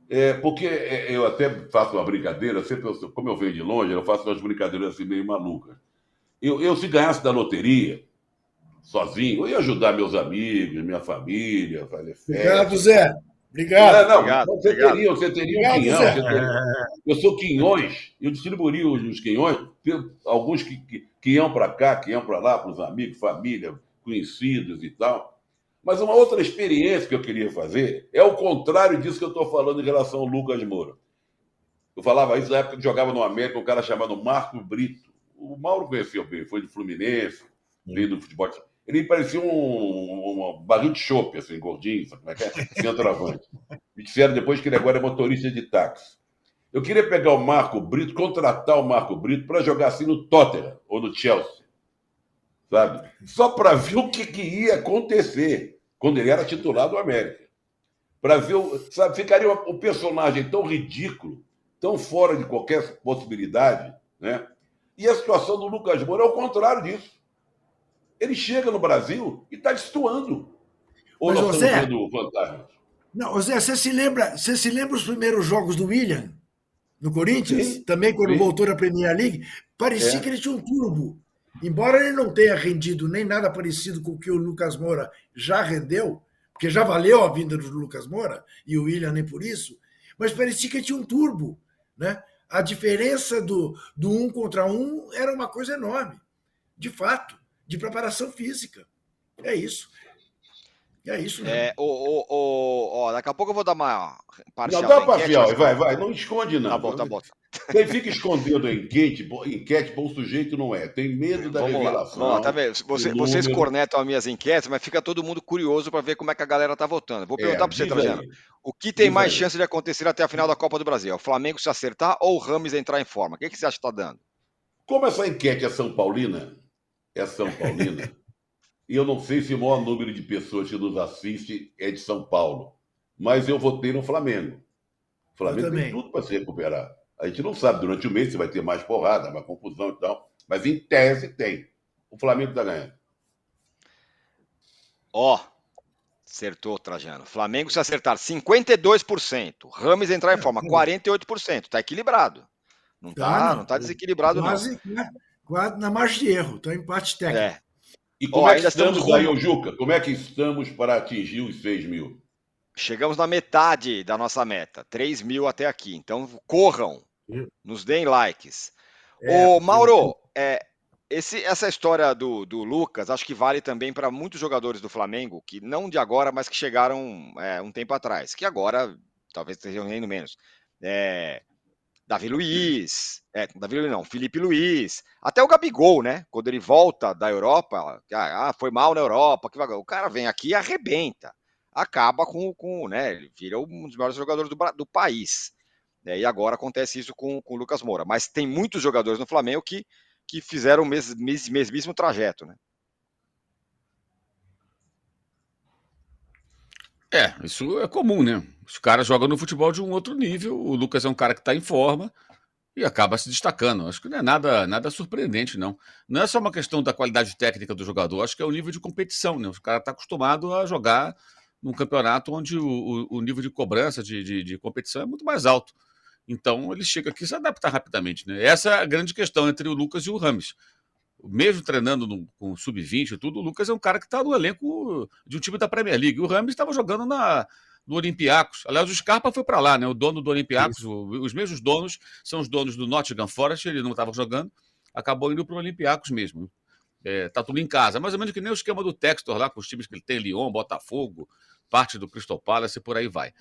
Speaker 4: É, porque é, eu até faço uma brincadeira, sempre eu, como eu venho de longe, eu faço umas brincadeiras assim meio malucas. Eu, eu, se ganhasse da loteria, sozinho, eu ia ajudar meus amigos, minha família, fazer festa.
Speaker 5: Obrigado, Zé. Obrigado.
Speaker 4: Não, não, obrigado, você, obrigado. Teria, você teria obrigado, um quinhão. Você teria... Eu sou quinhões, eu distribuí os, quinhões, alguns que, que, que iam para cá, que iam para lá, para os amigos, família, conhecidos e tal. Mas uma outra experiência que eu queria fazer é o contrário disso que eu estou falando em relação ao Lucas Moura. Eu falava isso na época que jogava no América, um cara chamado Marco Brito. O Mauro conheceu bem, foi do Fluminense, veio do futebol. Ele parecia um, um, barril de chope, assim, gordinho, sabe como é que é? (laughs) Centroavante. Me disseram depois que ele agora é motorista de táxi. Eu queria pegar o Marco Brito, contratar o Marco Brito para jogar assim no Tottenham ou no Chelsea. Sabe? Só para ver o que, que, ia acontecer quando ele era titular do América. Para ver, o, sabe, ficaria um personagem tão ridículo, tão fora de qualquer possibilidade, né? E a situação do Lucas Moura é o contrário disso. Ele chega no Brasil e está destoando.
Speaker 5: Ou Mas, nós José, estamos vendo Não, José, você se lembra, você se lembra os primeiros jogos do William no Corinthians? Sim, Também quando sim. voltou na Premier League? Parecia é. que ele tinha um turbo. Embora ele não tenha rendido nem nada parecido com o que o Lucas Moura já rendeu, porque já valeu a vinda do Lucas Moura, e o William nem por isso, mas parecia que tinha um turbo. Né? A diferença do, do um contra um era uma coisa enorme, de fato de preparação física. É isso. É isso,
Speaker 3: né? É, o, o, o, ó, daqui a pouco eu vou dar uma
Speaker 4: parcial. Não, dá parcial, vai, vai. Não esconde, não.
Speaker 3: Tá bom, tá bom.
Speaker 4: Quem fica escondendo a enquete, enquete, bom sujeito não é. Tem medo da Vamos revelação. Lá. Lá,
Speaker 3: tá vendo? Você, vocês cornetam as minhas enquetes, mas fica todo mundo curioso para ver como é que a galera tá votando. Vou perguntar é, para você, Trajano. O que tem mais aí. chance de acontecer até a final da Copa do Brasil? É o Flamengo se acertar ou o Rames entrar em forma? O que, que você acha que está dando?
Speaker 4: Como essa enquete é São Paulina, é São Paulina. (laughs) e eu não sei se o maior número de pessoas que nos assiste é de São Paulo. Mas eu votei no Flamengo. O Flamengo tem tudo para se recuperar. A gente não sabe, durante o mês se vai ter mais porrada, mais confusão e tal. Mas em tese tem. O Flamengo está ganhando.
Speaker 3: Ó, oh, acertou, Trajano. Flamengo se acertar 52%. Rames entrar em forma 48%. Está equilibrado. Não está tá, não tá desequilibrado, quase, não. Né?
Speaker 5: na margem de erro, então empate técnico. É.
Speaker 4: E como oh, é que estamos aí, ô Juca? Como é que estamos para atingir os 6 mil?
Speaker 3: chegamos na metade da nossa meta, 3 mil até aqui. Então corram, nos deem likes. É, Ô, Mauro, é, esse, essa história do, do, Lucas, acho que vale também para muitos jogadores do Flamengo, que não de agora, mas que chegaram é, um tempo atrás, que agora talvez estejam indo menos. É, Davi Luiz, é, Davi Luiz não, Felipe Luiz, até o Gabigol, né? Quando ele volta da Europa, ah, foi mal na Europa, que o cara vem aqui e arrebenta, acaba com, com né? Ele vira um dos maiores jogadores do, do país. Né, e agora acontece isso com, com o Lucas Moura. Mas tem muitos jogadores no Flamengo que, que fizeram o mes, mes, mesmíssimo trajeto, né?
Speaker 6: É, isso é comum, né? Os caras jogam no futebol de um outro nível. O Lucas é um cara que está em forma e acaba se destacando. Acho que não é nada, nada surpreendente, não. Não é só uma questão da qualidade técnica do jogador, acho que é o nível de competição, né? O cara está acostumado a jogar num campeonato onde o, o, o nível de cobrança, de, de, de, competição é muito mais alto. Então ele chega aqui e se adapta rapidamente, né? Essa é a grande questão entre o Lucas e o Rames mesmo treinando no, com sub-20 e tudo, o Lucas é um cara que está no elenco de um time da Premier League. O Rames estava jogando na, no Olympiacos. Aliás, o Scarpa foi para lá, né? O dono do Olympiacos, os mesmos donos são os donos do Nottingham Forest, ele não estava jogando, acabou indo para o Olympiacos mesmo. É, tá tudo em casa, mais ou menos que nem o esquema do Textor lá, com os times que ele tem, Lyon, Botafogo, parte do Crystal Palace e por aí vai.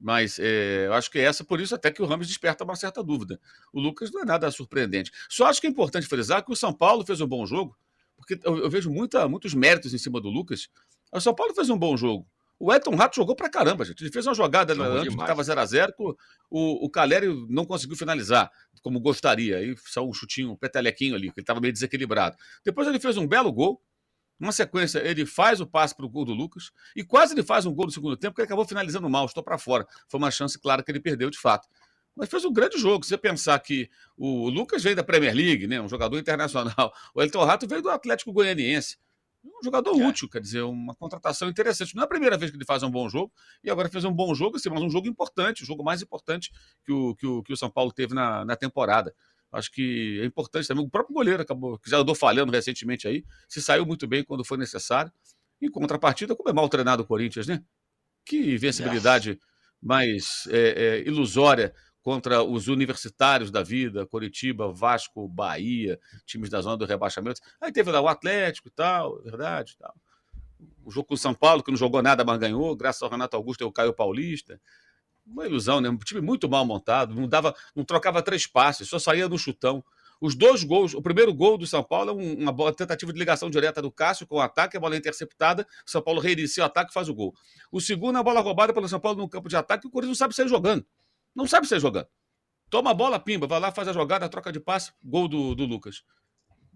Speaker 6: Mas é, eu acho que é essa, por isso, até que o Ramos desperta uma certa dúvida. O Lucas não é nada surpreendente. Só acho que é importante frisar que o São Paulo fez um bom jogo, porque eu, eu vejo muita, muitos méritos em cima do Lucas. O São Paulo fez um bom jogo. O Elton Rato jogou pra caramba, gente. Ele fez uma jogada jogou antes demais. que estava 0x0, o, o Calério não conseguiu finalizar como gostaria. Aí saiu um chutinho, um petelequinho ali, que ele estava meio desequilibrado. Depois ele fez um belo gol, uma sequência, ele faz o passe para o gol do Lucas e quase ele faz um gol no segundo tempo, que ele acabou finalizando mal, estou para fora. Foi uma chance clara que ele perdeu de fato. Mas fez um grande jogo. Se você pensar que o Lucas veio da Premier League, né, um jogador internacional, (laughs) o Elton Rato veio do Atlético Goianiense. Um jogador é. útil, quer dizer, uma contratação interessante. Não é a primeira vez que ele faz um bom jogo, e agora fez um bom jogo, assim, mas um jogo importante, o jogo mais importante que o, que o, que o São Paulo teve na, na temporada. Acho que é importante também. O próprio goleiro acabou, que já andou falhando recentemente aí, se saiu muito bem quando foi necessário. Em contrapartida, como é mal treinado o Corinthians, né? Que vencibilidade yes. mais é, é, ilusória contra os universitários da vida, Coritiba, Vasco, Bahia, times da zona do rebaixamento. Aí teve lá o Atlético e tal, verdade. Tal. O jogo com o São Paulo, que não jogou nada, mas ganhou, graças ao Renato Augusto e ao Caio Paulista uma ilusão, né? Um time muito mal montado, não dava, não trocava três passes, só saía no chutão. Os dois gols, o primeiro gol do São Paulo é uma boa tentativa de ligação direta do Cássio com o ataque, a bola é interceptada, o São Paulo reinicia o ataque e faz o gol. O segundo é a bola roubada pelo São Paulo no campo de ataque, o Corinthians não sabe sair jogando. Não sabe sair jogando. Toma a bola, pimba, vai lá, faz a jogada, troca de passe, gol do, do Lucas.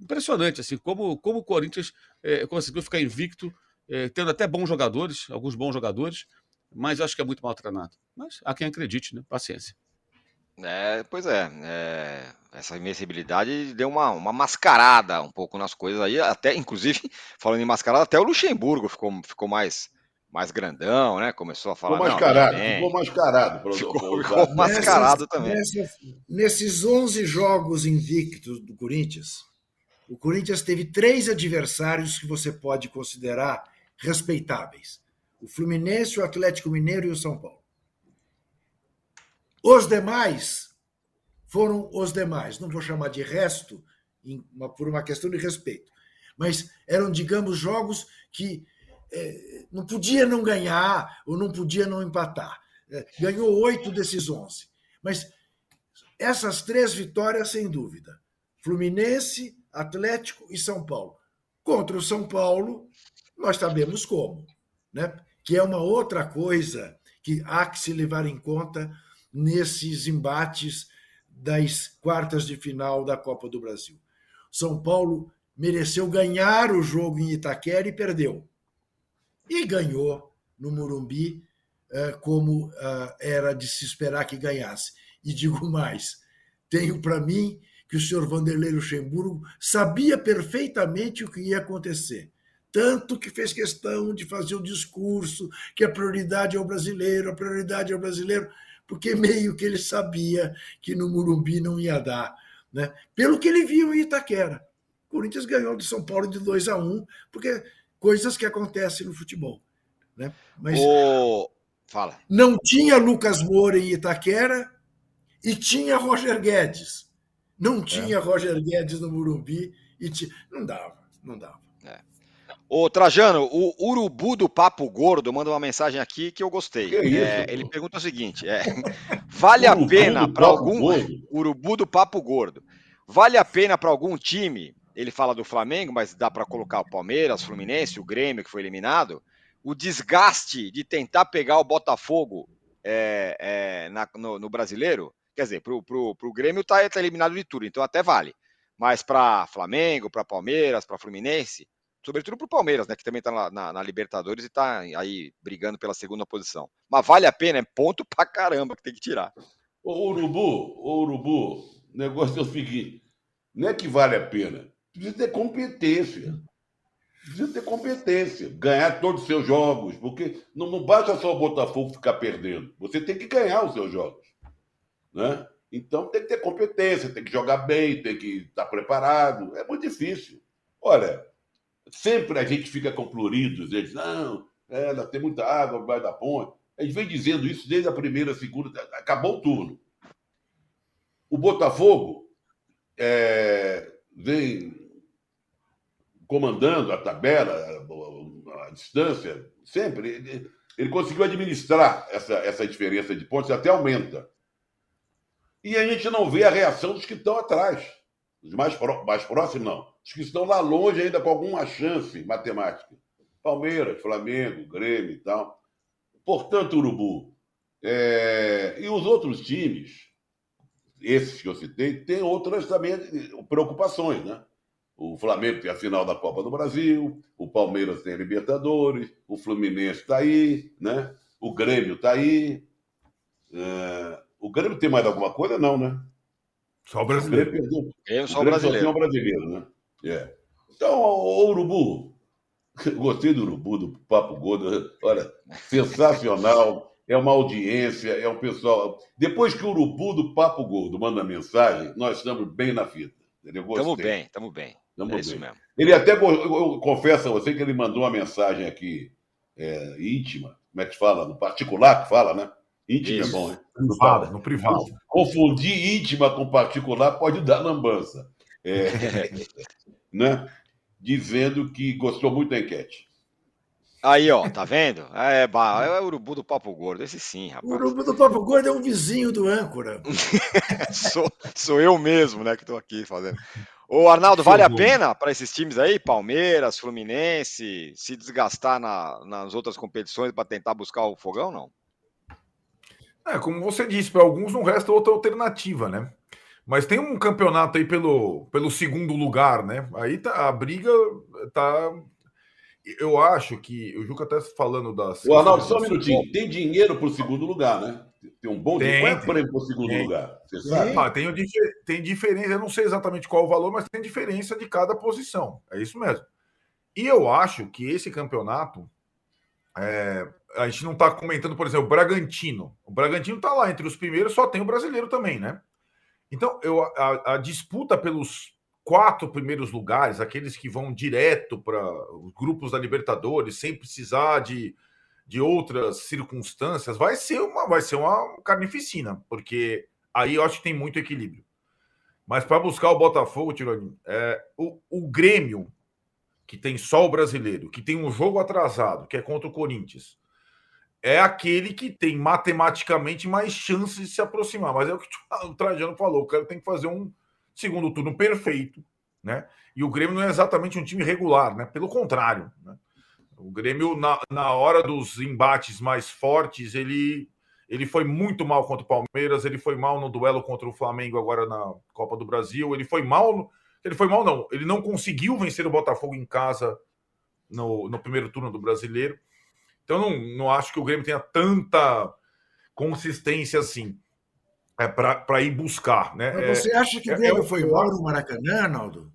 Speaker 6: Impressionante, assim, como, como o Corinthians é, conseguiu ficar invicto, é, tendo até bons jogadores, alguns bons jogadores, mas acho que é muito mal treinado. Mas há quem acredite, né? Paciência.
Speaker 3: É, pois é, é, essa invencibilidade deu uma, uma mascarada um pouco nas coisas aí, até, inclusive, (laughs) falando em mascarada, até o Luxemburgo ficou, ficou mais, mais grandão, né? Começou a falar.
Speaker 4: Ficou mascarado, ficou mascarado. Pro,
Speaker 3: ficou, ficou (laughs) mascarado nessas, também.
Speaker 5: Nessas, nesses 11 jogos invictos do Corinthians, o Corinthians teve três adversários que você pode considerar respeitáveis o Fluminense, o Atlético Mineiro e o São Paulo. Os demais foram os demais. Não vou chamar de resto, por uma questão de respeito. Mas eram, digamos, jogos que é, não podia não ganhar ou não podia não empatar. É, ganhou oito desses onze. Mas essas três vitórias, sem dúvida. Fluminense, Atlético e São Paulo. Contra o São Paulo, nós sabemos como. Né? Que é uma outra coisa que há que se levar em conta nesses embates das quartas de final da Copa do Brasil. São Paulo mereceu ganhar o jogo em Itaquera e perdeu. E ganhou no Morumbi, eh, como eh, era de se esperar que ganhasse. E digo mais: tenho para mim que o senhor Vanderlei Luxemburgo sabia perfeitamente o que ia acontecer tanto que fez questão de fazer o discurso que a prioridade é o brasileiro, a prioridade é o brasileiro, porque meio que ele sabia que no Murumbi não ia dar, né? Pelo que ele viu em Itaquera. O Corinthians ganhou de São Paulo de 2 a 1, porque coisas que acontecem no futebol, né?
Speaker 3: Mas. Fala.
Speaker 5: Não tinha Lucas Moura em Itaquera e tinha Roger Guedes. Não tinha é. Roger Guedes no Murumbi e tinha... não dava, não dava. É.
Speaker 3: Ô, Trajano, o Urubu do Papo Gordo manda uma mensagem aqui que eu gostei. Que é, isso, ele pergunta o seguinte: é, (laughs) vale a pena para algum. Gordo. Urubu do Papo Gordo. Vale a pena para algum time? Ele fala do Flamengo, mas dá para colocar o Palmeiras, o Fluminense, o Grêmio, que foi eliminado o desgaste de tentar pegar o Botafogo é, é, na, no, no, brasileiro, quer dizer, para o Grêmio está tá eliminado de tudo, então até vale. Mas para Flamengo, para Palmeiras, para Fluminense, sobretudo para o Palmeiras, né, que também está na, na, na, Libertadores e está aí brigando pela segunda posição. Mas vale a pena, é ponto para caramba que tem que tirar.
Speaker 4: Ô Urubu, ô Urubu, o negócio é o seguinte: não é que vale a pena, precisa ter competência precisa ter competência, ganhar todos os seus jogos, porque não, não basta só o Botafogo ficar perdendo, você tem que ganhar os seus jogos. Né? Então tem que ter competência, tem que jogar bem, tem que estar preparado. É muito difícil. Olha, sempre a gente fica com pluridos, eles, não, é, tem muita água, vai dar ponte. A gente vem dizendo isso desde a primeira, segunda, acabou o turno. O Botafogo é, vem comandando a tabela, a, a distância, sempre. Ele, ele, conseguiu administrar essa, essa diferença de pontos, até aumenta. E a gente não vê a reação dos que estão atrás. Os mais, mais próximos, não. Os que estão lá longe ainda com alguma chance matemática. Palmeiras, Flamengo, Grêmio e tal. Portanto, Urubu. É... E os outros times, esses que eu citei, têm outras também preocupações, né? O Flamengo tem a final da Copa do Brasil, o Palmeiras tem a Libertadores, o Fluminense está aí, né? O Grêmio está aí. É... O Grêmio tem mais alguma coisa? Não, né?
Speaker 7: Só o brasileiro.
Speaker 3: O Grêmio, Eu só o brasileiro. Só
Speaker 4: tem o brasileiro, né? É. Então, o Urubu, (laughs) gostei do Urubu, do Papo Gordo. Olha, sensacional. É uma audiência, é um pessoal. Depois que o Urubu do Papo Gordo manda mensagem, nós estamos bem na fita.
Speaker 3: Estamos bem, estamos bem. Tamo é bem. isso mesmo.
Speaker 4: Ele até, eu confesso a você que ele mandou uma mensagem aqui é, íntima, como é que fala? No particular que fala, né? Íntima é isso. é bom, né?
Speaker 7: No privado, no privado.
Speaker 4: Confundir íntima com particular pode dar lambança. É, (laughs) né? Dizendo que gostou muito da enquete.
Speaker 3: Aí, ó, tá vendo? É, é o urubu do Papo Gordo, esse sim, rapaz.
Speaker 5: O urubu do Papo Gordo é um vizinho do âncora. (laughs)
Speaker 3: sou, sou eu mesmo, né, que tô aqui fazendo. Ô, Arnaldo, vale a pena para esses times aí, Palmeiras, Fluminense, se desgastar na, nas outras competições para tentar buscar o fogão, não?
Speaker 7: É, como você disse, para alguns não resta outra alternativa, né? Mas tem um campeonato aí pelo, pelo segundo lugar, né? Aí tá, a briga tá eu acho que o Juca está falando das.
Speaker 4: O Arnaldo, só um minutinho. Tem dinheiro para o segundo lugar, né? Tem um bom dinheiro. Qual é o prêmio para o segundo tem. lugar?
Speaker 7: Você sabe? Ah, tem, tem diferença, eu não sei exatamente qual o valor, mas tem diferença de cada posição. É isso mesmo. E eu acho que esse campeonato. É, a gente não está comentando, por exemplo, o Bragantino. O Bragantino está lá entre os primeiros, só tem o brasileiro também, né? Então, eu, a, a disputa pelos quatro primeiros lugares, aqueles que vão direto para os grupos da Libertadores, sem precisar de, de outras circunstâncias, vai ser uma vai ser uma carnificina, porque aí eu acho que tem muito equilíbrio. Mas para buscar o Botafogo, Tironi, é, o, o Grêmio, que tem só o brasileiro, que tem um jogo atrasado, que é contra o Corinthians, é aquele que tem matematicamente mais chances de se aproximar. Mas é o que o Trajano falou: o cara tem que fazer um, segundo turno perfeito, né? E o Grêmio não é exatamente um time regular, né? Pelo contrário, né? O Grêmio, na, na hora dos embates mais fortes, ele, ele foi muito mal contra o Palmeiras, ele foi mal no duelo contra o Flamengo agora na Copa do Brasil, ele foi mal. Ele foi mal, não. Ele não conseguiu vencer o Botafogo em casa no, no primeiro turno do brasileiro. Então, não, não acho que o Grêmio tenha tanta consistência assim é, para ir buscar. Né?
Speaker 5: Mas você acha que o é, Grêmio foi mal no Maracanã, Arnaldo?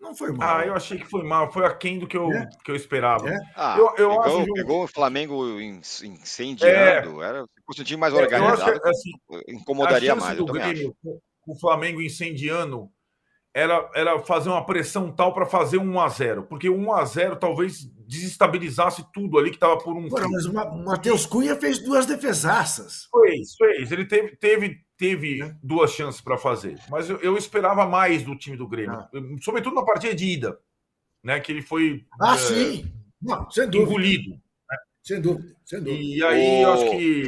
Speaker 7: Não foi mal. Ah, eu achei que foi mal. Foi aquém do que eu, é? que eu esperava. É?
Speaker 3: Ah, eu, eu pegou, acho pegou o Flamengo incendiando. Era, se fosse um time mais organizado, que, assim, incomodaria mais.
Speaker 7: Do Grêmio, o Flamengo incendiando era, era fazer uma pressão tal para fazer um 1 a 0 porque 1 a 0 talvez desestabilizasse tudo ali que estava por um.
Speaker 5: Pô, mas o Matheus Cunha fez duas defesaças.
Speaker 7: Fez, fez. Ele teve, teve, teve é. duas chances para fazer. Mas eu, eu, esperava mais do time do Grêmio, ah. sobretudo na partida de ida, né? Que ele foi.
Speaker 5: Ah, é, sim! Não, sem dúvida.
Speaker 7: Engolido.
Speaker 5: Né? Sem dúvida, sem dúvida.
Speaker 7: E aí, oh, eu acho que.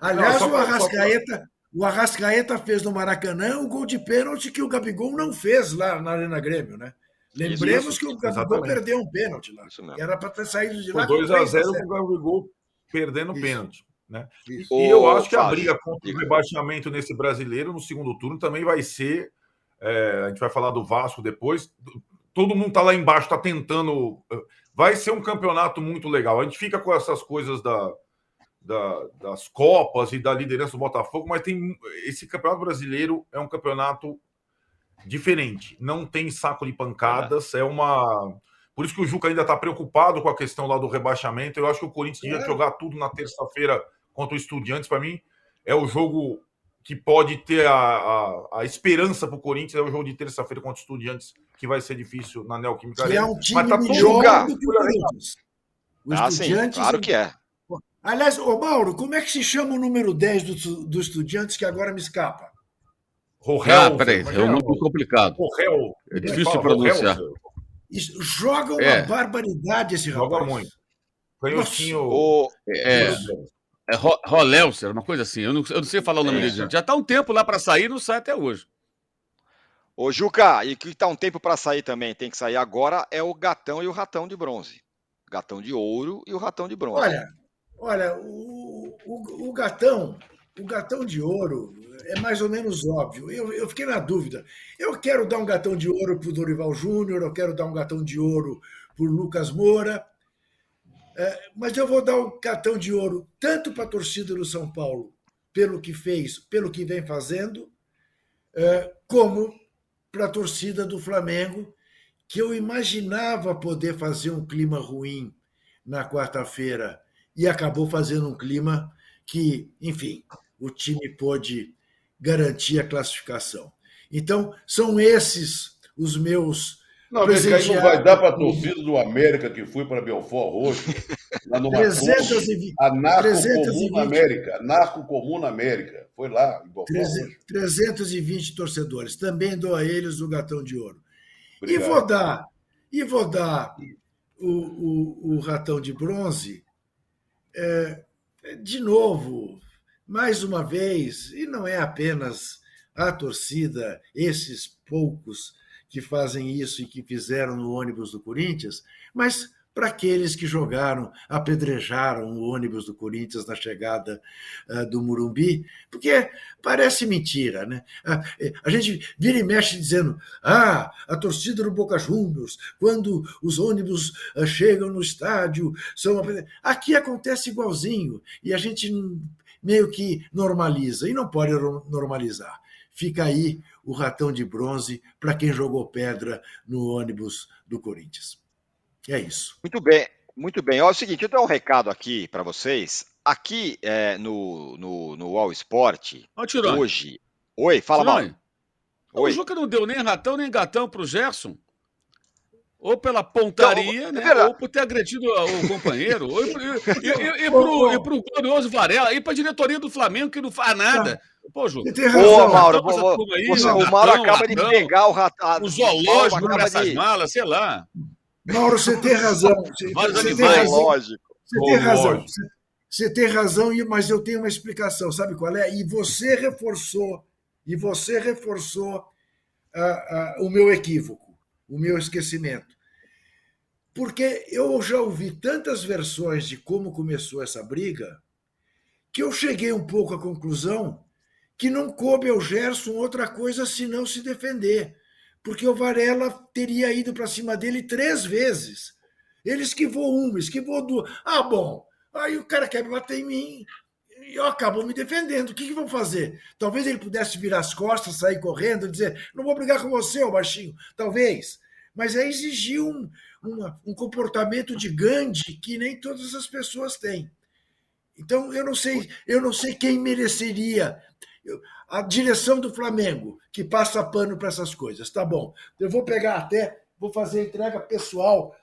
Speaker 5: Aliás, Não, o Arrascaeta. O Arrascaeta fez no Maracanã o gol de pênalti que o Gabigol não fez lá na Arena Grêmio, né? Lembremos isso, que o Gabigol exatamente. perdeu um pênalti lá. Era para ter saído de lá.
Speaker 7: Foi 2x0 com o Gabigol perdendo o pênalti. Né? E, e eu acho que a briga contra o rebaixamento nesse brasileiro no segundo turno também vai ser. É, a gente vai falar do Vasco depois. Todo mundo está lá embaixo, está tentando. Vai ser um campeonato muito legal. A gente fica com essas coisas da, da, das Copas e da liderança do Botafogo, mas tem esse campeonato brasileiro é um campeonato diferente. Não tem saco de pancadas, é, é uma. Por isso que o Juca ainda está preocupado com a questão lá do rebaixamento. Eu acho que o Corinthians devia é. jogar tudo na terça-feira contra o Estudiantes. Para mim, é o jogo que pode ter a, a, a esperança para o Corinthians. É o jogo de terça-feira contra o Estudiantes, que vai ser difícil na Neoquímica.
Speaker 5: Que é um time Mas tá melhor do que o Corinthians.
Speaker 3: O ah, sim, claro que é.
Speaker 5: Aliás, ô Mauro, como é que se chama o número 10 do, do Estudiantes que agora me escapa?
Speaker 6: Rorel. Ah, peraí, é um nome complicado. Rorel. É difícil de pronunciar.
Speaker 5: Joga uma é. barbaridade esse
Speaker 7: Joga
Speaker 5: rapaz.
Speaker 7: muito. Canhotinho. O...
Speaker 6: É, é Rolelser, uma coisa assim. Eu não, eu não sei falar o nome é. dele. Já está um tempo lá para sair, não sai até hoje.
Speaker 3: Ô, Juca, e que está um tempo para sair também, tem que sair agora, é o gatão e o ratão de bronze. Gatão de ouro e o ratão de bronze.
Speaker 5: Olha, Olha, o, o, o, gatão, o gatão de ouro é mais ou menos óbvio. Eu, eu fiquei na dúvida. Eu quero dar um gatão de ouro para o Dorival Júnior, eu quero dar um gatão de ouro para o Lucas Moura, é, mas eu vou dar um gatão de ouro tanto para a torcida do São Paulo, pelo que fez, pelo que vem fazendo, é, como para a torcida do Flamengo, que eu imaginava poder fazer um clima ruim na quarta-feira e acabou fazendo um clima que, enfim, o time pôde garantir a classificação. Então, são esses os meus.
Speaker 4: Não, mas aí não vai dar para a torcida do América que foi para Belfort Roxo, lá no 320, a Narco 320, Comum na América. Narco Comum na América. Foi lá, em Belfort
Speaker 5: 300, 320 torcedores. Também dou a eles o gatão de ouro. Obrigado. E vou dar, e vou dar o, o, o ratão de bronze é, de novo, mais uma vez, e não é apenas a torcida, esses poucos que fazem isso e que fizeram no ônibus do Corinthians, mas para aqueles que jogaram, apedrejaram o ônibus do Corinthians na chegada uh, do Murumbi, porque parece mentira, né? Uh, a gente vira e mexe dizendo: ah, a torcida do Boca Juniors, quando os ônibus uh, chegam no estádio, são. Aqui acontece igualzinho, e a gente meio que normaliza, e não pode normalizar. Fica aí o ratão de bronze para quem jogou pedra no ônibus do Corinthians. É isso.
Speaker 3: Muito bem, muito bem. Olha é o seguinte, eu dou um recado aqui para vocês. Aqui é, no, no, no All Sport, hoje. Oi, fala mal.
Speaker 6: O Juca não deu nem ratão nem gatão para o Gerson. Ou pela pontaria, então, né? ou por ter agredido o companheiro, ou, e, e, e, para o glorioso Varela, e para a diretoria do Flamengo, que não faz nada. Pô, Ju.
Speaker 3: Tem razão. Ô, Mauro, aí, você, o Mauro acaba de pegar o ratão.
Speaker 6: O zoológico para essas de... malas, sei lá.
Speaker 5: Mauro, você tem razão. Você, você tem razão. Lógico. Você tem razão. Você, você tem razão, mas eu tenho uma explicação. Sabe qual é? E você reforçou, e você reforçou uh, uh, o meu equívoco, o meu esquecimento. Porque eu já ouvi tantas versões de como começou essa briga que eu cheguei um pouco à conclusão que não coube ao Gerson outra coisa senão se defender porque o Varela teria ido para cima dele três vezes. Ele esquivou uma, esquivou duas. Ah, bom, aí o cara quer bater em mim e eu acabo me defendendo. O que, que vão fazer? Talvez ele pudesse virar as costas, sair correndo, dizer: não vou brigar com você, ô baixinho. Talvez. Mas aí exigiu um, um comportamento de Gandhi que nem todas as pessoas têm. Então eu não sei, eu não sei quem mereceria a direção do Flamengo, que passa pano para essas coisas. Tá bom. Eu vou pegar até, vou fazer entrega pessoal,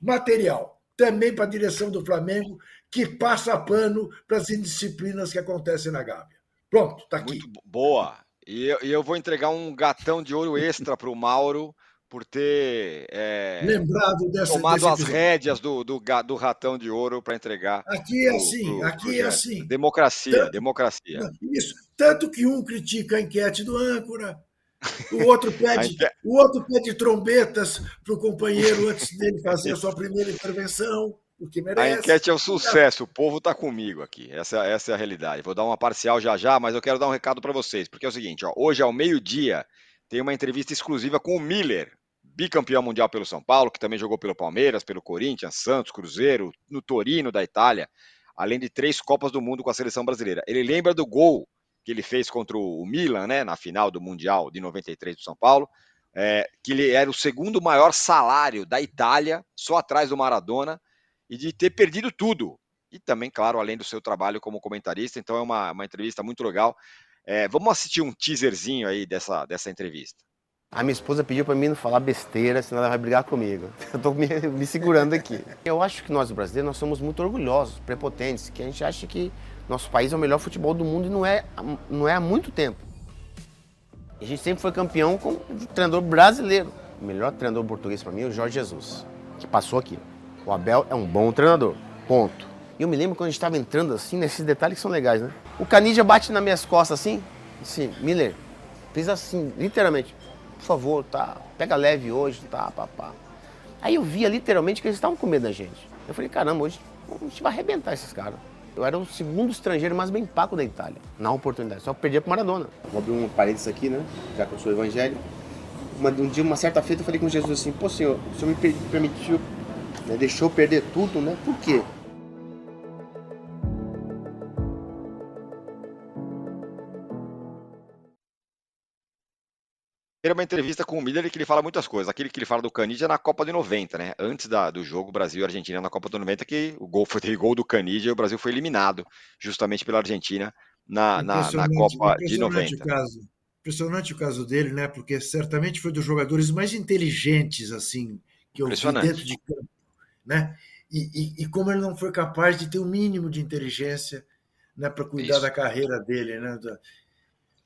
Speaker 5: material, também para a direção do Flamengo, que passa pano para as indisciplinas que acontecem na Gávea. Pronto, tá aqui.
Speaker 3: Muito boa. E eu, eu vou entregar um gatão de ouro extra para o Mauro por ter é,
Speaker 5: lembrado dessa,
Speaker 3: tomado as rédeas do, do, do, ratão de ouro para entregar.
Speaker 5: Aqui é assim, pro, aqui é projeto. é assim.
Speaker 3: Democracia, tanto, democracia.
Speaker 5: Isso. Tanto que um critica a enquete do âncora, o outro (laughs) pede, enquete... o outro pede trombetas para o companheiro antes dele fazer a sua primeira intervenção. O que merece.
Speaker 3: A enquete é um sucesso, o povo está comigo aqui. Essa, essa é a realidade. Vou dar uma parcial já já, mas eu quero dar um recado para vocês, porque é o seguinte: ó, hoje ao meio-dia tem uma entrevista exclusiva com o Miller, bicampeão mundial pelo São Paulo, que também jogou pelo Palmeiras, pelo Corinthians, Santos, Cruzeiro, no Torino da Itália, além de três Copas do Mundo com a seleção brasileira. Ele lembra do gol que ele fez contra o Milan, né, na final do Mundial de 93 do São Paulo, é, que ele era o segundo maior salário da Itália, só atrás do Maradona, e de ter perdido tudo. E também, claro, além do seu trabalho como comentarista. Então é uma, uma entrevista muito legal. É, vamos assistir um teaserzinho aí dessa, dessa entrevista.
Speaker 8: A minha esposa pediu para mim não falar besteira, senão ela vai brigar comigo. (laughs) Eu estou me, me, segurando aqui. Eu acho que nós brasileiros nós somos muito orgulhosos, prepotentes, que a gente acha que nosso país é o melhor futebol do mundo e não é, não é há muito tempo. A gente sempre foi campeão com o treinador brasileiro. O melhor treinador português para mim é o Jorge Jesus, que passou aqui. O Abel é um bom treinador. Ponto. E eu me lembro quando a gente estava entrando assim, nesses detalhes que são legais, né? O Canidia bate nas minhas costas assim, assim, Miller, fez assim, literalmente por favor, tá, pega leve hoje, tá, papá. Aí eu via literalmente que eles estavam com medo da gente. Eu falei, caramba, hoje a gente vai arrebentar esses caras. Eu era o segundo estrangeiro mais bem pago da Itália, na oportunidade. Só perdia pro Maradona. Vou abrir um parênteses aqui, né? Já que eu sou evangélico. Uma, um dia, uma certa feita, eu falei com Jesus assim: Pô, Senhor, o Senhor me permitiu, né, deixou perder tudo, né? Por quê?
Speaker 3: Era uma entrevista com o Miller que ele fala muitas coisas. Aquele que ele fala do Canidia é na Copa de 90, né? Antes da, do jogo Brasil e Argentina na Copa de 90, que o gol foi gol do Canidia e o Brasil foi eliminado justamente pela Argentina na, na, na Copa de 90.
Speaker 5: O caso. Impressionante o caso dele, né? Porque certamente foi dos jogadores mais inteligentes, assim, que eu vi dentro de campo, né? E, e, e, como ele não foi capaz de ter o um mínimo de inteligência né, para cuidar Isso. da carreira dele, né?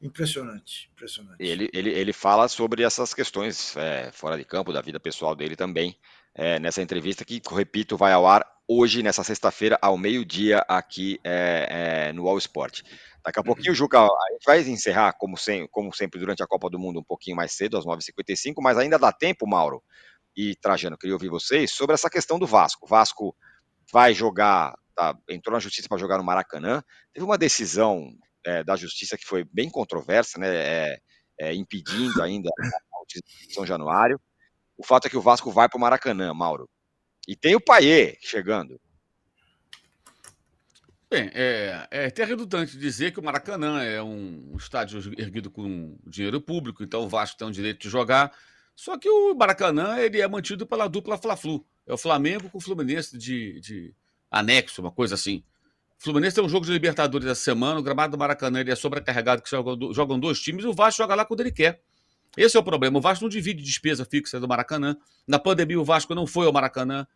Speaker 5: Impressionante, impressionante.
Speaker 3: Ele, ele, ele fala sobre essas questões é, fora de campo, da vida pessoal dele também, é, nessa entrevista que, repito, vai ao ar hoje, nessa sexta-feira, ao meio-dia, aqui é, é no All Sport. Daqui a pouquinho, Juca, a gente vai encerrar, como, sem, como sempre, durante a Copa do Mundo, um pouquinho mais cedo, às 9h55, mas ainda dá tempo, Mauro e Trajano, queria ouvir vocês sobre essa questão do Vasco. O Vasco vai jogar, tá, entrou na justiça para jogar no Maracanã, teve uma decisão é, da Justiça que foi bem controversa, né, é, é, impedindo ainda a utilização de São Januário. O fato é que o Vasco vai para o Maracanã, Mauro. E tem o Paier chegando.
Speaker 6: Bem, é, é até redundante dizer que o Maracanã é um, um estádio erguido com dinheiro público, então o Vasco tem o direito de jogar. Só que o Maracanã ele é mantido pela dupla Fla-Flu. É o Flamengo com o Fluminense de, de anexo, uma coisa assim. Fluminense tem um jogo de Libertadores essa semana, o gramado do Maracanã ele é sobrecarregado, que jogam, dois times, e o Vasco joga lá quando ele quer. Esse é o problema. O Vasco não divide despesa fixa do Maracanã. Na pandemia, o Vasco não foi ao Maracanã,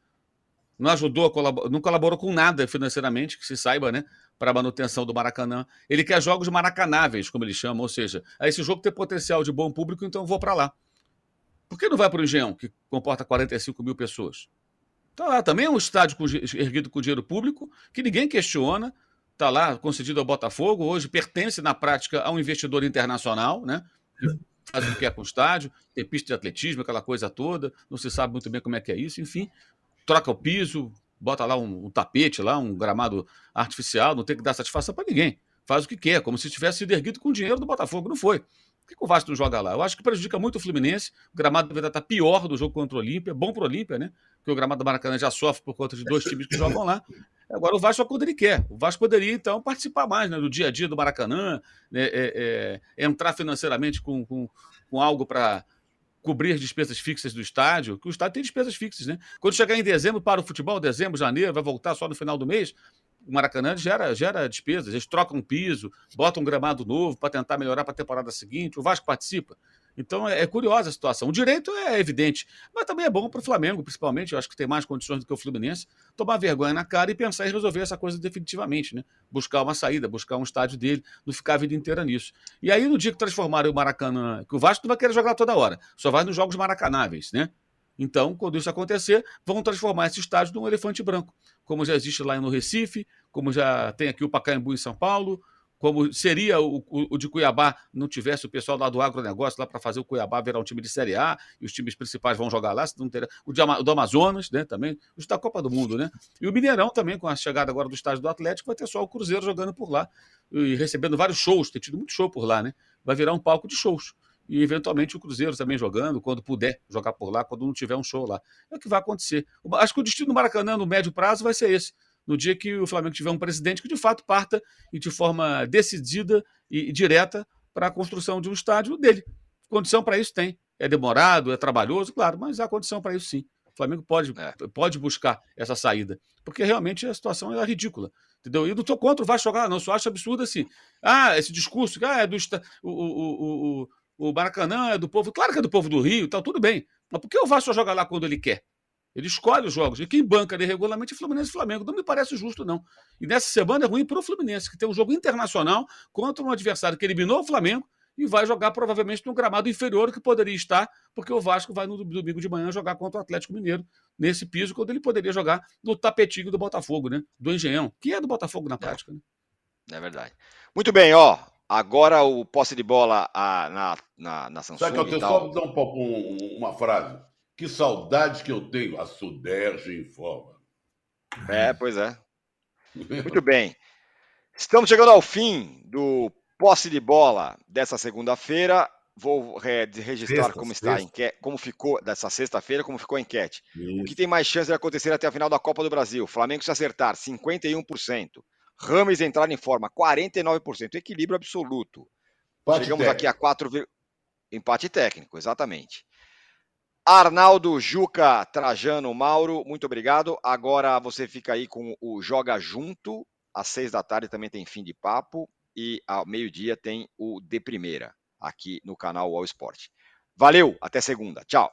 Speaker 6: não ajudou, não colaborou com nada financeiramente, que se saiba, né? Para a manutenção do Maracanã. Ele quer jogos maracanáveis, como ele chama, ou seja, esse jogo tem potencial de bom público, então eu vou para lá. Por que não vai para o Engenhão, que comporta 45 mil pessoas? Está lá também é um estádio erguido com dinheiro público, que ninguém questiona, está lá concedido ao Botafogo, hoje pertence na prática a um investidor internacional, né? faz o que quer com o estádio, tem pista de atletismo, aquela coisa toda, não se sabe muito bem como é que é isso, enfim, troca o piso, bota lá um, um tapete, lá um gramado artificial, não tem que dar satisfação para ninguém, faz o que quer, como se tivesse sido erguido com dinheiro do Botafogo, não foi. Por que o Vasco não joga lá? Eu acho que prejudica muito o Fluminense. O gramado deveria estar pior do jogo contra o Olímpia. Bom para o Olímpia, né? Porque o gramado do Maracanã já sofre por conta de dois (laughs) times que jogam lá. Agora o Vasco só quando ele quer. O Vasco poderia, então, participar mais né, do dia a dia do Maracanã, né, é, é, entrar financeiramente com, com, com algo para cobrir despesas fixas do estádio, que o estádio tem despesas fixas, né? Quando chegar em dezembro, para o futebol, dezembro, janeiro, vai voltar só no final do mês, o Maracanã gera, gera despesas, eles trocam um piso, botam um gramado novo para tentar melhorar para a temporada seguinte, o Vasco participa. Então é, é, curiosa a situação. O direito é evidente, mas também é bom para o Flamengo, principalmente. Eu acho que tem mais condições do que o Fluminense tomar vergonha na cara e pensar em resolver essa coisa definitivamente, né? Buscar uma saída, buscar um estádio dele, não ficar a vida inteira nisso. E aí, no dia que transformarem o Maracanã, que o Vasco não vai querer jogar toda hora, só vai nos jogos maracanáveis, né? Então, quando isso acontecer, vão transformar esse estádio num elefante branco, como já existe lá no Recife, como já tem aqui o Pacaembu em São Paulo, como seria o, o, o, de Cuiabá não tivesse o pessoal lá do agronegócio lá para fazer o Cuiabá virar um time de Série A e os times principais vão jogar lá, não terá, o, de, o do Amazonas, né, também, os da Copa do Mundo, né? E o Mineirão também, com a chegada agora do estádio do Atlético, vai ter só o Cruzeiro jogando por lá e recebendo vários shows, tem tido muito show por lá, né? Vai virar um palco de shows. E eventualmente o Cruzeiro também jogando, quando puder jogar por lá, quando não tiver um show lá. É o que vai acontecer. Acho que o destino do Maracanã no médio prazo vai ser esse no dia que o Flamengo tiver um presidente que de fato parta e de forma decidida e direta para a construção de um estádio dele. Condição para isso tem. É demorado, é trabalhoso, claro, mas há condição para isso sim. O Flamengo pode, é. pode buscar essa saída, porque realmente a situação é ridícula. Entendeu? E não estou contra o Vasco jogar, não. Só acho absurdo assim. Ah, esse discurso, ah, é do. O, o, o, o Maracanã é do povo. Claro que é do povo do Rio, tal, tudo bem. Mas por que o Vasco joga lá quando ele quer? Ele escolhe os jogos. E quem banca de regulamento é Fluminense e Flamengo. Não me parece justo, não. E nessa semana é ruim para o Fluminense, que tem um jogo internacional contra um adversário que eliminou o Flamengo e vai jogar provavelmente num gramado inferior que poderia estar, porque o Vasco vai no domingo de manhã jogar contra o Atlético Mineiro nesse piso, quando ele poderia jogar no tapetinho do Botafogo, né? Do Engenhão, que é do Botafogo na prática. Né?
Speaker 3: É verdade. Muito bem, ó. Agora o posse de bola a, na, na, na Samsung.
Speaker 4: Sabe que eu tenho só dar um, um, uma frase. Que saudades que eu tenho. A Suderge informa.
Speaker 3: É, pois é. (laughs) Muito bem. Estamos chegando ao fim do posse de bola dessa segunda-feira. Vou registrar sexta, como está enquete, como ficou dessa sexta-feira, como ficou a enquete. Isso. O que tem mais chance de acontecer até a final da Copa do Brasil? Flamengo se acertar, 51%. Rames entrar em forma, 49%. Equilíbrio absoluto. Empate Chegamos técnico. aqui a 4, empate técnico, exatamente. Arnaldo, Juca, Trajano, Mauro, muito obrigado. Agora você fica aí com o Joga Junto. Às seis da tarde também tem fim de papo. E ao meio-dia tem o De Primeira, aqui no canal All Sport. Valeu, até segunda. Tchau.